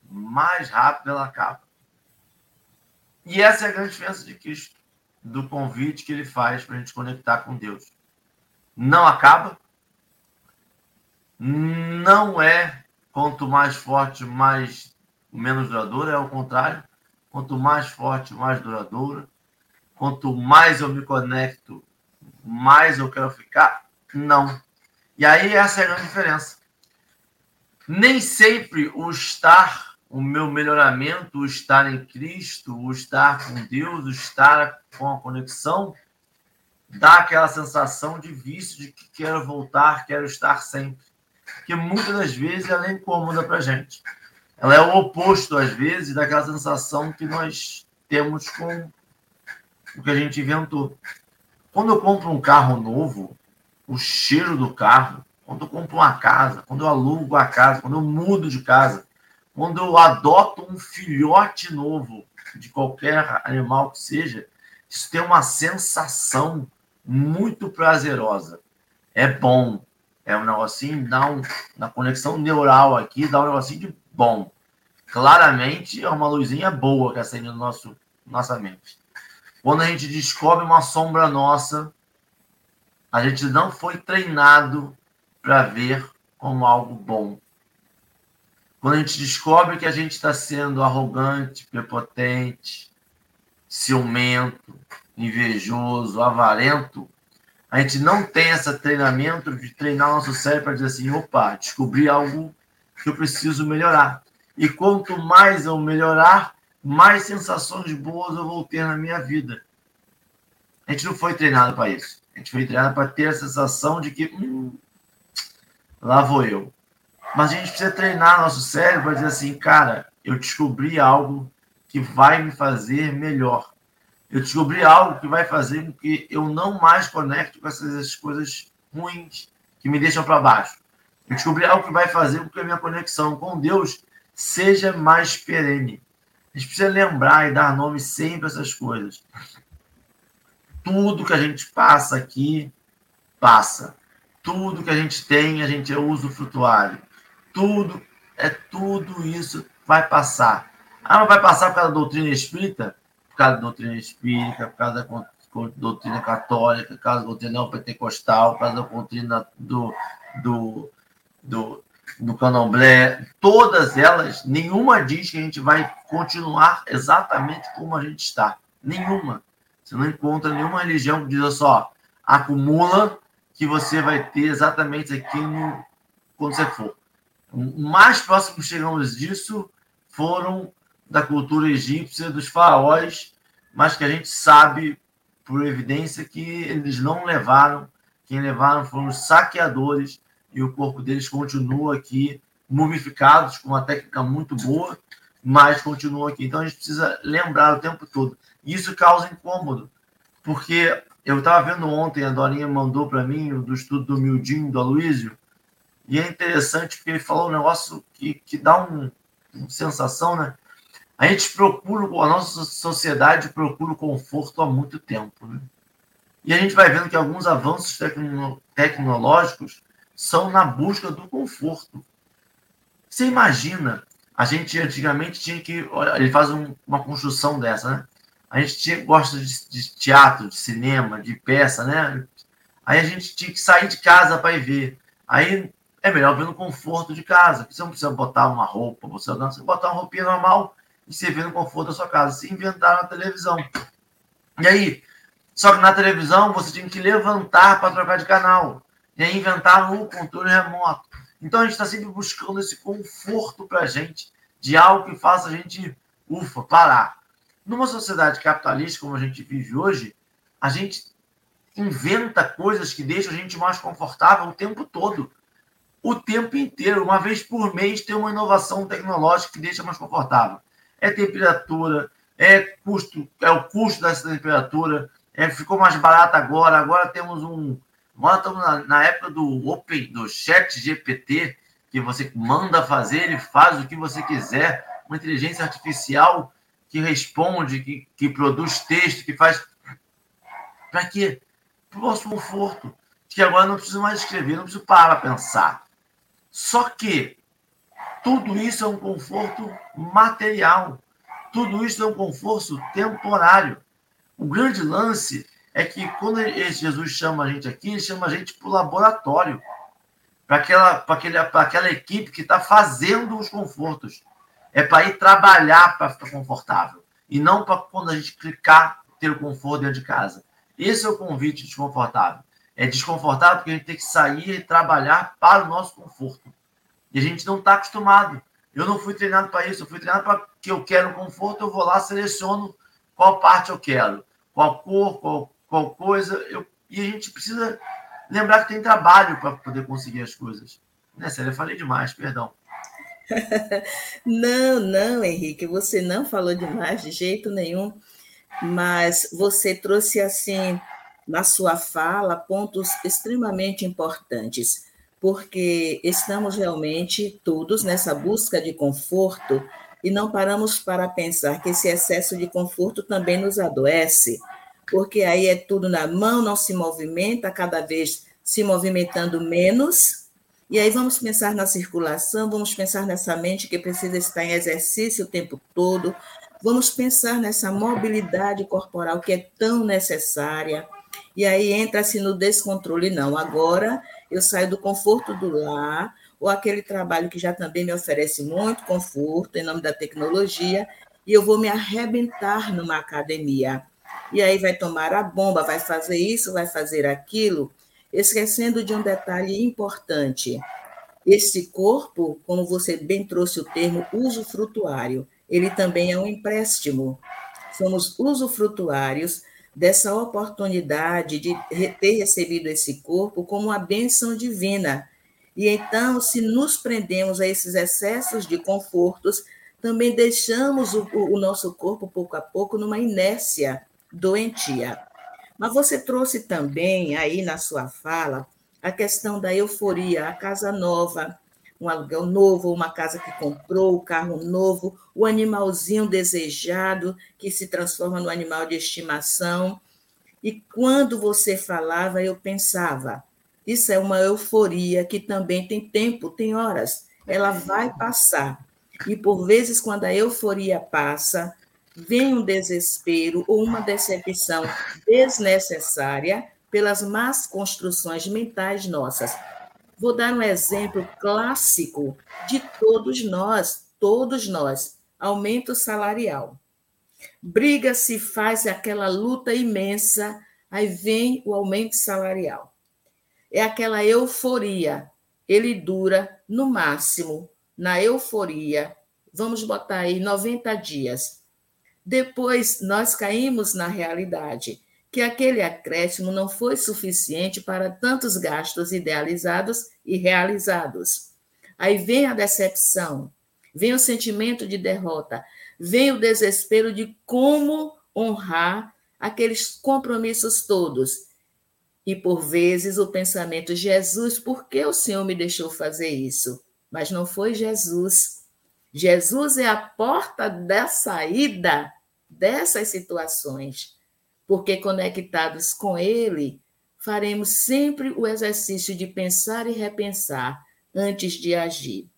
mais rápido ela acaba. E essa é a grande diferença de Cristo do convite que ele faz para a gente conectar com Deus. Não acaba, não é quanto mais forte, mais menos duradouro, é o contrário. Quanto mais forte, mais duradouro. Quanto mais eu me conecto, mais eu quero ficar. Não. E aí essa é a grande diferença. Nem sempre o estar o meu melhoramento, o estar em Cristo, o estar com Deus, o estar com a conexão, dá aquela sensação de vício de que quero voltar, quero estar sempre. Que muitas das vezes ela é incômoda para a gente. Ela é o oposto, às vezes, daquela sensação que nós temos com o que a gente inventou. Quando eu compro um carro novo, o cheiro do carro, quando eu compro uma casa, quando eu alugo a casa, quando eu mudo de casa, quando eu adoto um filhote novo de qualquer animal que seja, isso tem uma sensação muito prazerosa. É bom. É um negocinho, dá um, na conexão neural aqui, dá um negocinho de bom. Claramente é uma luzinha boa que acende no nosso nossa mente. Quando a gente descobre uma sombra nossa, a gente não foi treinado para ver como algo bom. Quando a gente descobre que a gente está sendo arrogante, prepotente, ciumento, invejoso, avarento, a gente não tem esse treinamento de treinar nosso cérebro para dizer assim: opa, descobri algo que eu preciso melhorar. E quanto mais eu melhorar, mais sensações boas eu vou ter na minha vida. A gente não foi treinado para isso. A gente foi treinado para ter a sensação de que hum, lá vou eu. Mas a gente precisa treinar nosso cérebro para dizer assim, cara, eu descobri algo que vai me fazer melhor. Eu descobri algo que vai fazer com que eu não mais conecte com essas coisas ruins que me deixam para baixo. Eu descobri algo que vai fazer com que a minha conexão com Deus seja mais perene. A gente precisa lembrar e dar nome sempre a essas coisas. Tudo que a gente passa aqui, passa. Tudo que a gente tem, a gente é usufrutuário tudo, é tudo isso vai passar. Ah, não vai passar por causa da doutrina espírita? Por causa da doutrina espírita, por causa da doutrina católica, por causa da doutrina pentecostal, por causa da doutrina do, do, do, no candomblé, todas elas, nenhuma diz que a gente vai continuar exatamente como a gente está. Nenhuma. Você não encontra nenhuma religião que diz só, acumula que você vai ter exatamente aquilo quando você for. O mais próximo que chegamos disso foram da cultura egípcia, dos faraós, mas que a gente sabe, por evidência, que eles não levaram. Quem levaram foram os saqueadores e o corpo deles continua aqui mumificados, com uma técnica muito boa, mas continua aqui. Então a gente precisa lembrar o tempo todo. Isso causa incômodo, porque eu estava vendo ontem, a Dorinha mandou para mim, do estudo do Mildinho, do Aloysio, e é interessante porque ele falou um negócio que, que dá um, uma sensação, né? A gente procura, a nossa sociedade procura o conforto há muito tempo, né? E a gente vai vendo que alguns avanços tecno, tecnológicos são na busca do conforto. Você imagina, a gente antigamente tinha que. Ele faz um, uma construção dessa, né? A gente tinha, gosta de, de, teatro, de cinema, de peça, né? Aí a gente tinha que sair de casa para ir ver. Aí é melhor ver no conforto de casa, você não precisa botar uma roupa, você não precisa botar uma roupinha normal e você vê no conforto da sua casa. Se inventaram na televisão. E aí, só que na televisão você tinha que levantar para trocar de canal. E aí inventaram o controle remoto. Então a gente está sempre buscando esse conforto para a gente, de algo que faça a gente, ufa, parar. Numa sociedade capitalista como a gente vive hoje, a gente inventa coisas que deixam a gente mais confortável o tempo todo. O tempo inteiro, uma vez por mês, tem uma inovação tecnológica que deixa mais confortável. É temperatura, é custo, é o custo dessa temperatura, é, ficou mais barato agora, agora temos um, Agora estamos na, na, época do Open, do Chat GPT, que você manda fazer, ele faz o que você quiser. Uma inteligência artificial que responde, que, que produz texto, que faz. Para quê? Para o nosso conforto. Que agora não preciso mais escrever, não preciso parar para pensar. Só que tudo isso é um conforto material. Tudo isso é um conforto temporário. O grande lance é que quando Jesus chama a gente aqui, ele chama a gente para o laboratório, para aquela, aquela equipe que está fazendo os confortos. É para ir trabalhar para ficar confortável. E não para quando a gente clicar, ter o conforto dentro de casa. Esse é o convite desconfortável. É desconfortável porque a gente tem que sair e trabalhar para o nosso conforto. E a gente não está acostumado. Eu não fui treinado para isso. Eu fui treinado para que eu quero conforto, eu vou lá, seleciono qual parte eu quero, qual cor, qual qual coisa. Eu, e a gente precisa lembrar que tem trabalho para poder conseguir as coisas. Né, Célia? Eu falei demais, perdão. [laughs] não, não, Henrique, você não falou demais de jeito nenhum, mas você trouxe assim na sua fala pontos extremamente importantes, porque estamos realmente todos nessa busca de conforto e não paramos para pensar que esse excesso de conforto também nos adoece porque aí é tudo na mão, não se movimenta, cada vez se movimentando menos. E aí vamos pensar na circulação, vamos pensar nessa mente que precisa estar em exercício o tempo todo, vamos pensar nessa mobilidade corporal que é tão necessária. E aí entra-se no descontrole, não. Agora eu saio do conforto do lar, ou aquele trabalho que já também me oferece muito conforto em nome da tecnologia, e eu vou me arrebentar numa academia e aí vai tomar a bomba, vai fazer isso, vai fazer aquilo, esquecendo de um detalhe importante. Esse corpo, como você bem trouxe o termo usufrutuário, ele também é um empréstimo. Somos usufrutuários dessa oportunidade de ter recebido esse corpo como uma bênção divina. E então, se nos prendemos a esses excessos de confortos, também deixamos o, o nosso corpo, pouco a pouco, numa inércia doentia. Mas você trouxe também aí na sua fala a questão da euforia, a casa nova, um aluguel novo, uma casa que comprou, o carro novo, o animalzinho desejado que se transforma no animal de estimação. E quando você falava, eu pensava, isso é uma euforia que também tem tempo, tem horas, ela vai passar. E por vezes, quando a euforia passa, vem um desespero ou uma decepção desnecessária pelas más construções mentais nossas. Vou dar um exemplo clássico de todos nós, todos nós, aumento salarial. Briga se faz aquela luta imensa, aí vem o aumento salarial. É aquela euforia. Ele dura no máximo, na euforia, vamos botar aí 90 dias. Depois nós caímos na realidade que aquele acréscimo não foi suficiente para tantos gastos idealizados e realizados. Aí vem a decepção, vem o sentimento de derrota, vem o desespero de como honrar aqueles compromissos todos. E por vezes o pensamento: Jesus, por que o Senhor me deixou fazer isso? Mas não foi Jesus. Jesus é a porta da saída dessas situações porque conectados com Ele, faremos sempre o exercício de pensar e repensar antes de agir.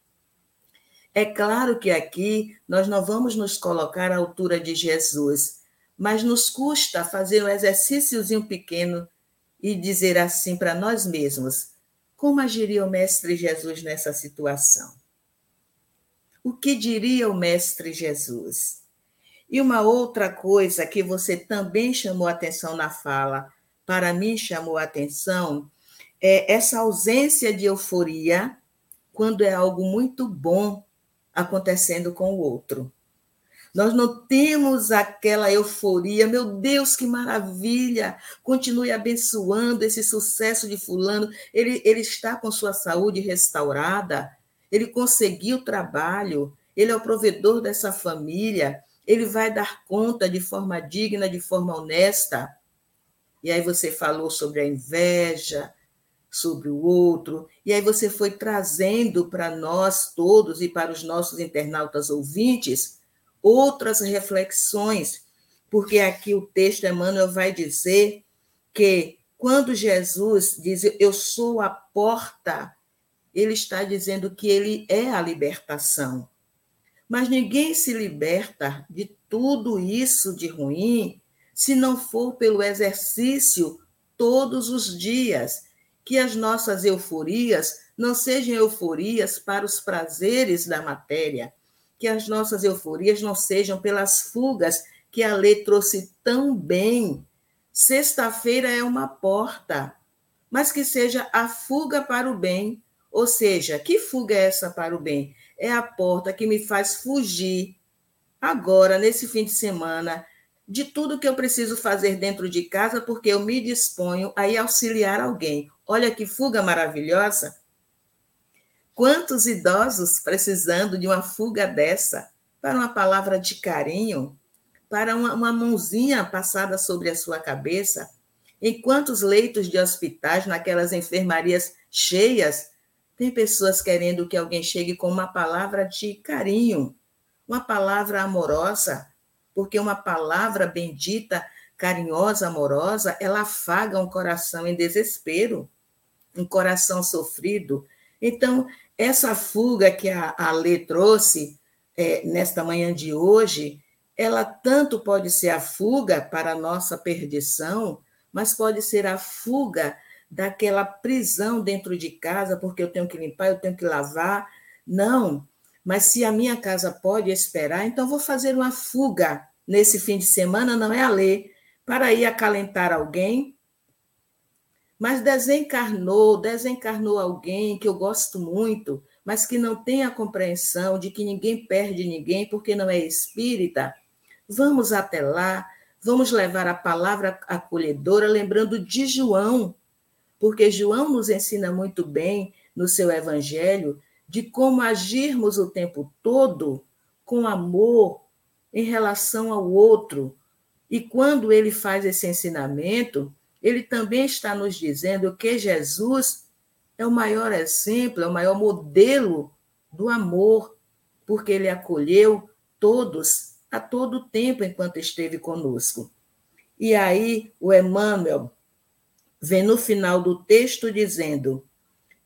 É claro que aqui nós não vamos nos colocar à altura de Jesus, mas nos custa fazer um exercíciozinho pequeno e dizer assim para nós mesmos: como agiria o Mestre Jesus nessa situação? O que diria o Mestre Jesus? E uma outra coisa que você também chamou atenção na fala, para mim chamou atenção, é essa ausência de euforia quando é algo muito bom acontecendo com o outro. Nós não temos aquela euforia, meu Deus, que maravilha! Continue abençoando esse sucesso de Fulano. Ele, ele está com sua saúde restaurada, ele conseguiu trabalho, ele é o provedor dessa família, ele vai dar conta de forma digna, de forma honesta. E aí você falou sobre a inveja, sobre o outro, e aí você foi trazendo para nós todos e para os nossos internautas ouvintes outras reflexões, porque aqui o texto Emmanuel vai dizer que quando Jesus diz eu sou a porta, ele está dizendo que ele é a libertação. Mas ninguém se liberta de tudo isso de ruim se não for pelo exercício todos os dias. Que as nossas euforias não sejam euforias para os prazeres da matéria, que as nossas euforias não sejam pelas fugas que a lei trouxe tão bem. Sexta-feira é uma porta, mas que seja a fuga para o bem. Ou seja, que fuga é essa para o bem? é a porta que me faz fugir agora, nesse fim de semana, de tudo que eu preciso fazer dentro de casa, porque eu me disponho a ir auxiliar alguém. Olha que fuga maravilhosa! Quantos idosos precisando de uma fuga dessa, para uma palavra de carinho, para uma, uma mãozinha passada sobre a sua cabeça? Em quantos leitos de hospitais, naquelas enfermarias cheias, tem pessoas querendo que alguém chegue com uma palavra de carinho, uma palavra amorosa, porque uma palavra bendita, carinhosa, amorosa, ela afaga um coração em desespero, um coração sofrido. Então, essa fuga que a, a trouxe é, nesta manhã de hoje, ela tanto pode ser a fuga para a nossa perdição, mas pode ser a fuga daquela prisão dentro de casa, porque eu tenho que limpar, eu tenho que lavar. Não, mas se a minha casa pode esperar, então vou fazer uma fuga nesse fim de semana, não é a ler, para ir acalentar alguém. Mas desencarnou, desencarnou alguém que eu gosto muito, mas que não tem a compreensão de que ninguém perde ninguém porque não é espírita. Vamos até lá, vamos levar a palavra acolhedora, lembrando de João, porque João nos ensina muito bem no seu evangelho de como agirmos o tempo todo com amor em relação ao outro. E quando ele faz esse ensinamento, ele também está nos dizendo que Jesus é o maior exemplo, é o maior modelo do amor, porque ele acolheu todos a todo tempo enquanto esteve conosco. E aí o Emmanuel vem no final do texto dizendo: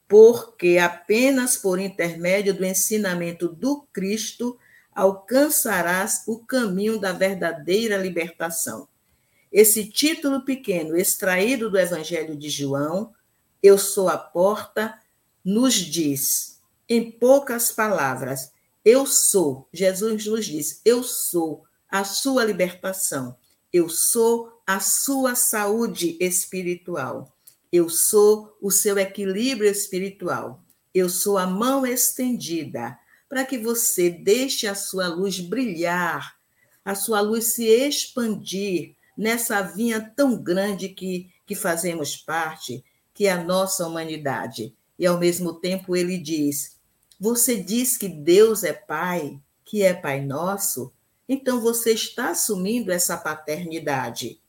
porque apenas por intermédio do ensinamento do Cristo alcançarás o caminho da verdadeira libertação. Esse título pequeno, extraído do Evangelho de João, Eu sou a porta, nos diz, em poucas palavras, eu sou, Jesus nos diz, eu sou a sua libertação, eu sou a sua saúde espiritual, eu sou o seu equilíbrio espiritual, eu sou a mão estendida para que você deixe a sua luz brilhar, a sua luz se expandir nessa vinha tão grande que, que fazemos parte, que é a nossa humanidade. E ao mesmo tempo ele diz: Você diz que Deus é Pai, que é Pai nosso, então você está assumindo essa paternidade.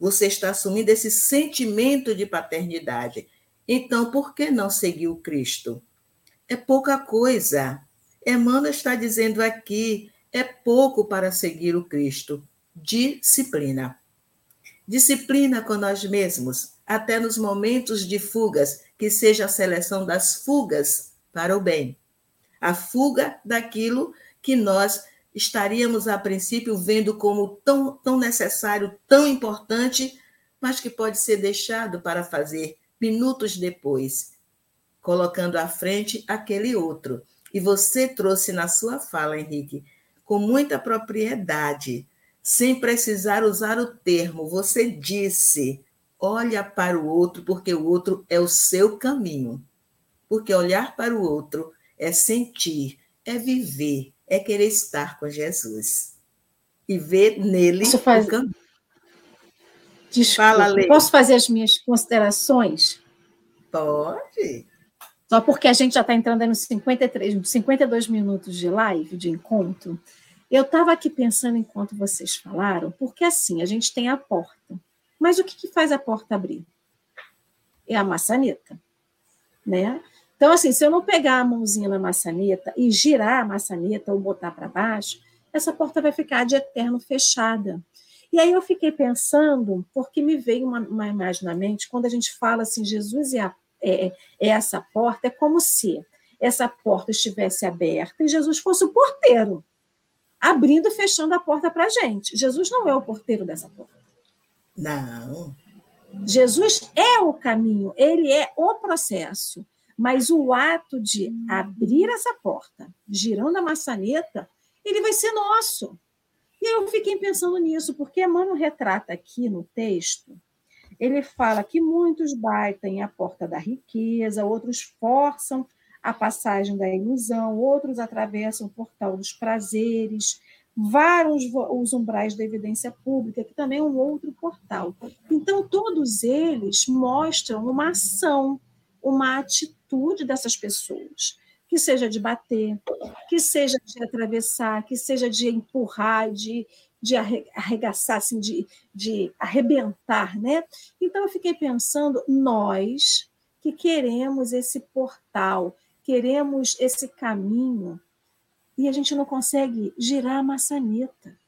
Você está assumindo esse sentimento de paternidade. Então, por que não seguir o Cristo? É pouca coisa. Emmanuel está dizendo aqui: é pouco para seguir o Cristo. Disciplina. Disciplina com nós mesmos, até nos momentos de fugas, que seja a seleção das fugas para o bem. A fuga daquilo que nós estaríamos, a princípio, vendo como tão, tão necessário, tão importante, mas que pode ser deixado para fazer minutos depois, colocando à frente aquele outro. E você trouxe na sua fala, Henrique, com muita propriedade, sem precisar usar o termo, você disse: olha para o outro, porque o outro é o seu caminho. Porque olhar para o outro é sentir, é viver, é querer estar com Jesus e ver nele faz... o caminho. Desculpa, Fala, Lê. Posso fazer as minhas considerações? Pode. Só porque a gente já está entrando nos 53, 52 minutos de live, de encontro. Eu estava aqui pensando enquanto vocês falaram, porque assim, a gente tem a porta. Mas o que, que faz a porta abrir? É a maçaneta. Né? Então, assim, se eu não pegar a mãozinha na maçaneta e girar a maçaneta ou botar para baixo, essa porta vai ficar de eterno fechada. E aí eu fiquei pensando, porque me veio uma, uma imagem na mente, quando a gente fala assim, Jesus é, a, é, é essa porta, é como se essa porta estivesse aberta e Jesus fosse o porteiro, abrindo e fechando a porta para a gente. Jesus não é o porteiro dessa porta. Não. Jesus é o caminho, ele é o processo. Mas o ato de abrir essa porta, girando a maçaneta, ele vai ser nosso. E eu fiquei pensando nisso, porque Emmanuel retrata aqui no texto, ele fala que muitos batem a porta da riqueza, outros forçam a passagem da ilusão, outros atravessam o portal dos prazeres, vários os umbrais da evidência pública, que também é um outro portal. Então, todos eles mostram uma ação, uma atitude dessas pessoas que seja de bater, que seja de atravessar, que seja de empurrar, de, de arregaçar, assim, de, de arrebentar, né? Então eu fiquei pensando, nós que queremos esse portal, queremos esse caminho, e a gente não consegue girar a maçaneta.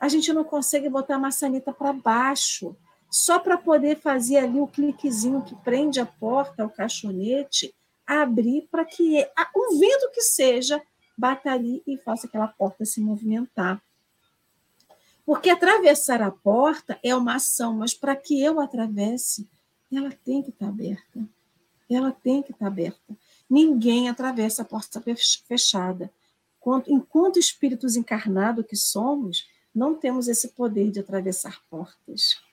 A gente não consegue botar a maçaneta para baixo, só para poder fazer ali o cliquezinho que prende a porta, o caixonete, abrir para que um vento que seja bata ali e faça aquela porta se movimentar. Porque atravessar a porta é uma ação, mas para que eu atravesse, ela tem que estar aberta. Ela tem que estar aberta. Ninguém atravessa a porta fechada. Enquanto espíritos encarnados que somos, não temos esse poder de atravessar portas.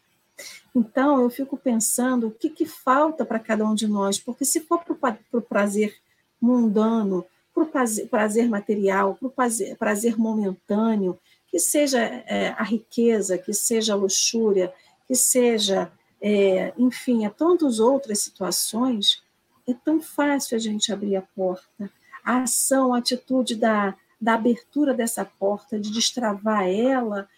Então, eu fico pensando o que, que falta para cada um de nós, porque se for para o prazer mundano, para o prazer, prazer, material, para o prazer, prazer, momentâneo, que seja é, a riqueza, que seja a luxúria, que seja, é, enfim, a tantas outras situações, é tão fácil a gente abrir a porta. A ação, a atitude da, da abertura dessa porta, de destravar ela,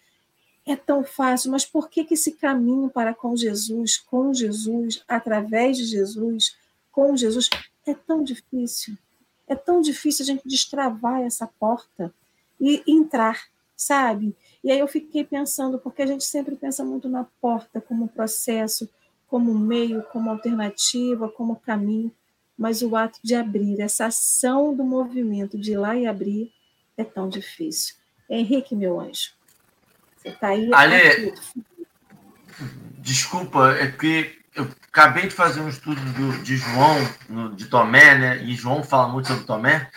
é tão fácil, mas por que, que esse caminho para com Jesus, com Jesus, através de Jesus, com Jesus, é tão difícil? É tão difícil a gente destravar essa porta e entrar, sabe? E aí eu fiquei pensando, porque a gente sempre pensa muito na porta como processo, como meio, como alternativa, como caminho, mas o ato de abrir, essa ação do movimento de ir lá e abrir, é tão difícil. Henrique, meu anjo. Você tá aí. Ale, desculpa, é porque eu acabei de fazer um estudo do, de João, de Tomé, né? E João fala muito sobre Tomé.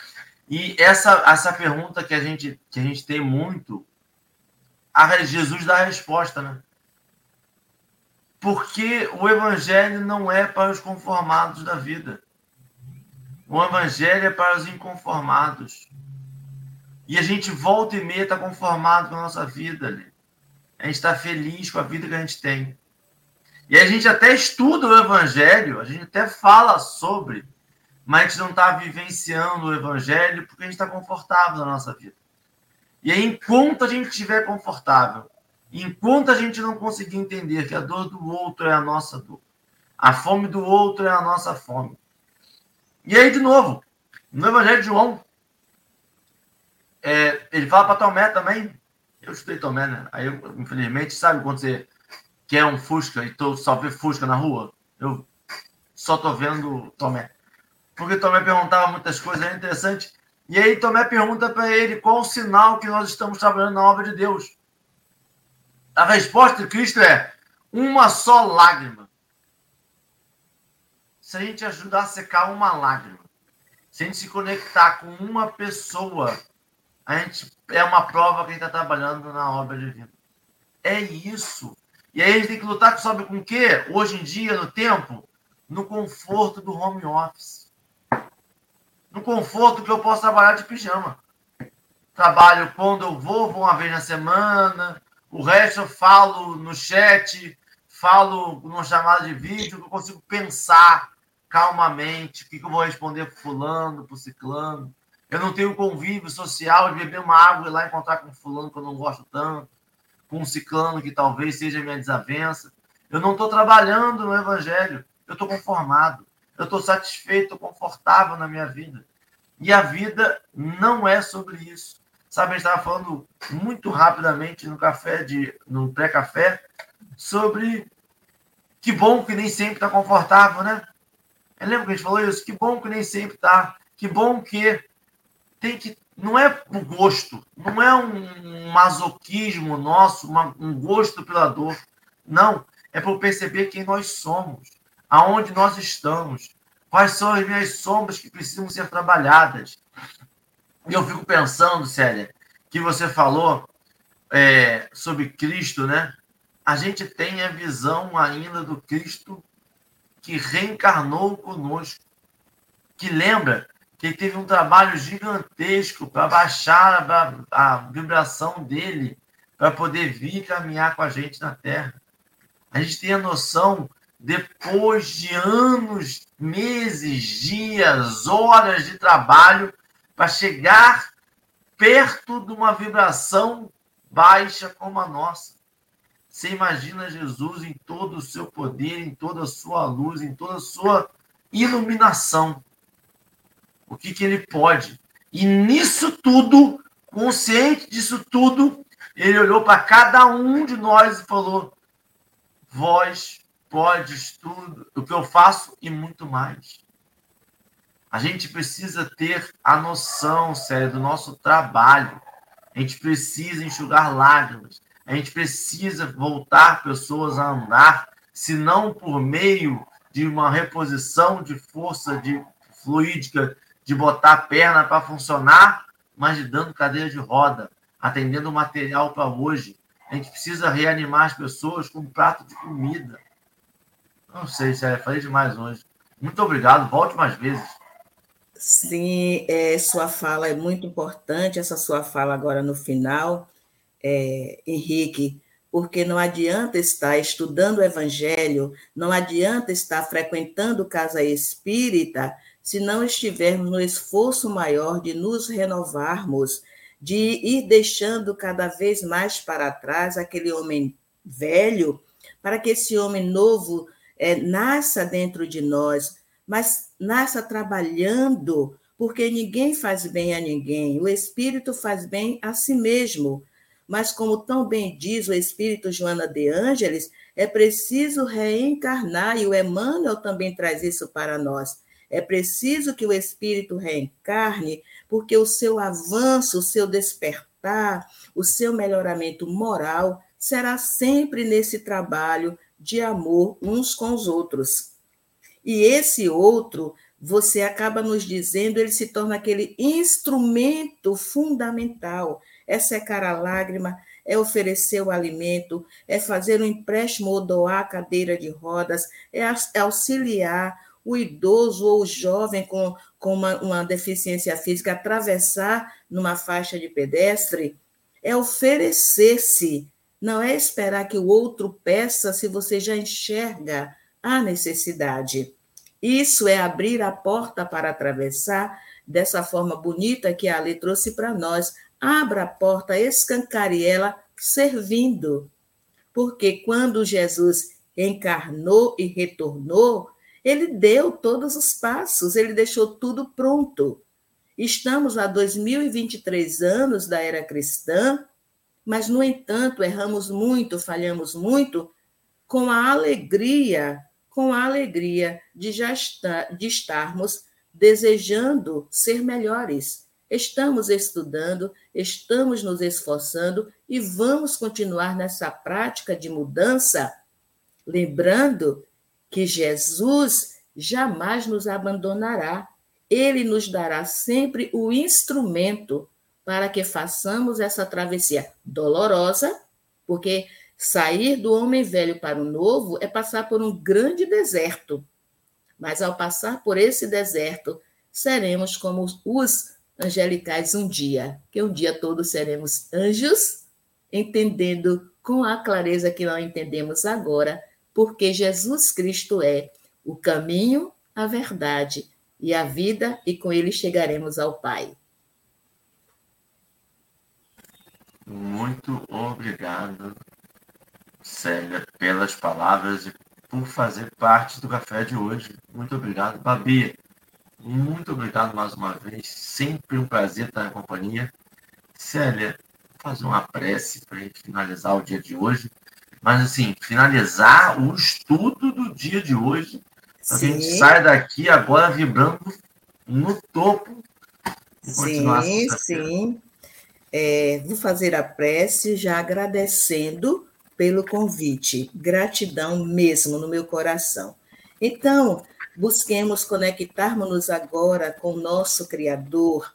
E essa, essa pergunta que a gente, que a gente tem muito, a Jesus dá a resposta, né? Porque o evangelho não é para os conformados da vida. O evangelho é para os inconformados. E a gente volta e meia está conformado com a nossa vida. Né? A gente está feliz com a vida que a gente tem. E a gente até estuda o Evangelho, a gente até fala sobre, mas a gente não está vivenciando o Evangelho porque a gente está confortável na nossa vida. E aí, enquanto a gente estiver confortável, enquanto a gente não conseguir entender que a dor do outro é a nossa dor, a fome do outro é a nossa fome. E aí, de novo, no Evangelho de João, é, ele fala para Tomé também. Eu estudei Tomé, né? Aí, eu, infelizmente, sabe quando você que é um Fusca e tô, só vê Fusca na rua, eu só tô vendo Tomé. Porque Tomé perguntava muitas coisas, é interessante. E aí Tomé pergunta para ele qual o sinal que nós estamos trabalhando na obra de Deus. A resposta de Cristo é uma só lágrima. Se a gente ajudar a secar uma lágrima, se a gente se conectar com uma pessoa, a gente é uma prova que a gente está trabalhando na obra divina. É isso. E aí a gente tem que lutar sabe com o quê? Hoje em dia, no tempo, no conforto do home office. No conforto que eu posso trabalhar de pijama. Trabalho quando eu vou, vou uma vez na semana. O resto eu falo no chat, falo numa chamada de vídeo, que eu consigo pensar calmamente o que, eu vou responder para fulano, para ciclano. Eu não tenho convívio social de beber uma água e lá encontrar com fulano que eu não gosto tanto com um ciclano que talvez seja minha desavença. Eu não estou trabalhando no Evangelho, eu estou conformado, eu estou satisfeito, confortável na minha vida. E a vida não é sobre isso. Sabe, a gente estava falando muito rapidamente no café, de, no pré-café, sobre que bom que nem sempre está confortável, né? Lembra que a gente falou isso? Que bom que nem sempre está. Que bom que tem que não é por gosto, não é um masoquismo nosso, uma, um gosto pela dor. Não, é por perceber quem nós somos, aonde nós estamos, quais são as minhas sombras que precisam ser trabalhadas. E eu fico pensando, Célia, que você falou é, sobre Cristo, né? A gente tem a visão ainda do Cristo que reencarnou conosco, que lembra que teve um trabalho gigantesco para baixar a, a, vibração dele, para poder vir caminhar com a gente na Terra. A gente tem a noção, depois de anos, meses, dias, horas de trabalho, para chegar perto de uma vibração baixa como a nossa. Você imagina Jesus em todo o seu poder, em toda a sua luz, em toda a sua iluminação o que, que ele pode. E nisso tudo, consciente disso tudo, ele olhou para cada um de nós e falou: Vós podes tudo, o que eu faço e muito mais. A gente precisa ter a noção, sério, do nosso trabalho. A gente precisa enxugar lágrimas. A gente precisa voltar pessoas a andar, se não por meio de uma reposição de força de fluídica de botar a perna para funcionar, mas dando cadeira de roda, atendendo o material para hoje. A gente precisa reanimar as pessoas com um prato de comida. Não sei, Célia, falei demais hoje. Muito obrigado, volte mais vezes. Sim, é, sua fala é muito importante, essa sua fala agora no final, é, Henrique, porque não adianta estar estudando o Evangelho, não adianta estar frequentando casa espírita se não estivermos no esforço maior de nos renovarmos, de ir deixando cada vez mais para trás aquele homem velho, para que esse homem novo é, nasça dentro de nós, mas nasça trabalhando, porque ninguém faz bem a ninguém, o Espírito faz bem a si mesmo. Mas, como tão bem diz o Espírito Joana de Ângeles, é preciso reencarnar, e o Emmanuel também traz isso para nós é preciso que o espírito reencarne, porque o seu avanço, o seu despertar, o seu melhoramento moral será sempre nesse trabalho de amor uns com os outros. E esse outro, você acaba nos dizendo, ele se torna aquele instrumento fundamental. É secar a lágrima, é oferecer o alimento, é fazer um empréstimo ou doar a cadeira de rodas, é, é auxiliar o idoso ou o jovem com, com uma, uma deficiência física atravessar numa faixa de pedestre, é oferecer-se, não é esperar que o outro peça se você já enxerga a necessidade. Isso é abrir a porta para atravessar dessa forma bonita que a lei trouxe para nós. Abra a porta, escancare ela servindo. Porque quando Jesus encarnou e retornou, ele deu todos os passos, ele deixou tudo pronto. Estamos a 2023 anos da era cristã, mas, no entanto, erramos muito, falhamos muito com a alegria, com a alegria de já estar, de estarmos desejando ser melhores. Estamos estudando, estamos nos esforçando e vamos continuar nessa prática de mudança, lembrando que Jesus jamais nos abandonará. Ele nos dará sempre o instrumento para que façamos essa travessia dolorosa, porque sair do homem velho para o novo é passar por um grande deserto. Mas ao passar por esse deserto, seremos como os angelicais um dia, que um dia todos seremos anjos, entendendo com a clareza que não entendemos agora porque Jesus Cristo é o caminho, a verdade e a vida, e com ele chegaremos ao Pai. Muito obrigado, Célia, pelas palavras e por fazer parte do café de hoje. Muito obrigado, Babi. Muito obrigado mais uma vez. Sempre um prazer estar na companhia. Célia, fazer uma prece para a gente finalizar o dia de hoje mas assim, finalizar o estudo do dia de hoje. A gente sai daqui agora vibrando no topo. Sim, sim. É, vou fazer a prece já agradecendo pelo convite. Gratidão mesmo no meu coração. Então, busquemos conectarmos-nos agora com o nosso Criador,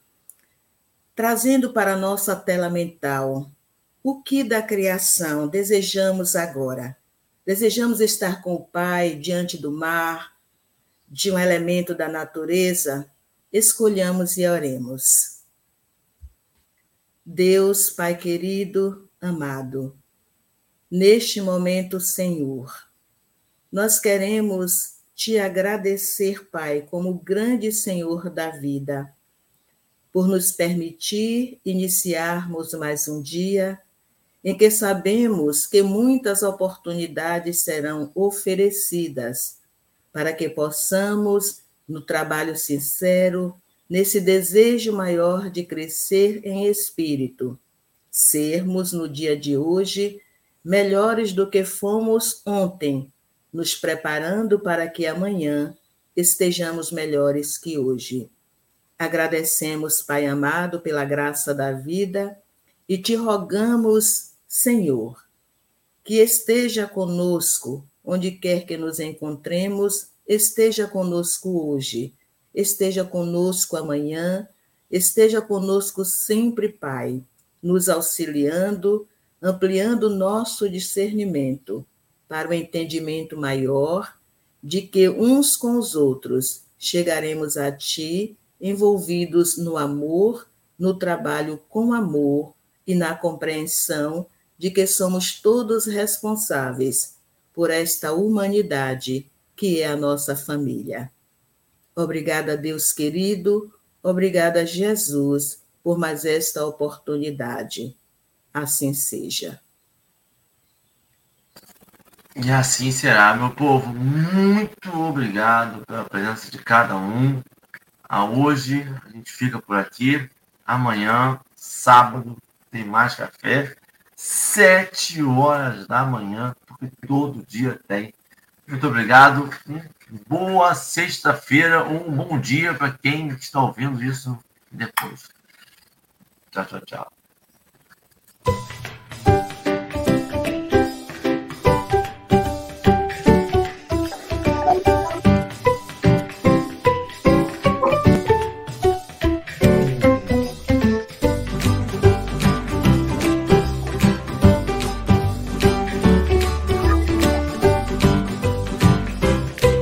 trazendo para a nossa tela mental o que da criação desejamos agora? Desejamos estar com o Pai diante do mar, de um elemento da natureza? Escolhamos e oremos. Deus, Pai querido, amado, neste momento, Senhor, nós queremos te agradecer, Pai, como grande Senhor da vida, por nos permitir iniciarmos mais um dia em que sabemos que muitas oportunidades serão oferecidas para que possamos, no trabalho sincero, nesse desejo maior de crescer em espírito, sermos no dia de hoje melhores do que fomos ontem, nos preparando para que amanhã estejamos melhores que hoje. Agradecemos, Pai amado, pela graça da vida e te rogamos Senhor, que esteja conosco onde quer que nos encontremos, esteja conosco hoje, esteja conosco amanhã, esteja conosco sempre, Pai, nos auxiliando, ampliando nosso discernimento para o entendimento maior de que uns com os outros chegaremos a Ti envolvidos no amor, no trabalho com amor e na compreensão de que somos todos responsáveis por esta humanidade que é a nossa família. Obrigada, Deus querido, obrigada, Jesus, por mais esta oportunidade. Assim seja. E assim será, meu povo. Muito obrigado pela presença de cada um. A hoje a gente fica por aqui. Amanhã, sábado, tem mais café sete horas da manhã, porque todo dia tem. Muito obrigado. Boa sexta-feira, um bom dia para quem está ouvindo isso depois. Tchau, tchau, tchau.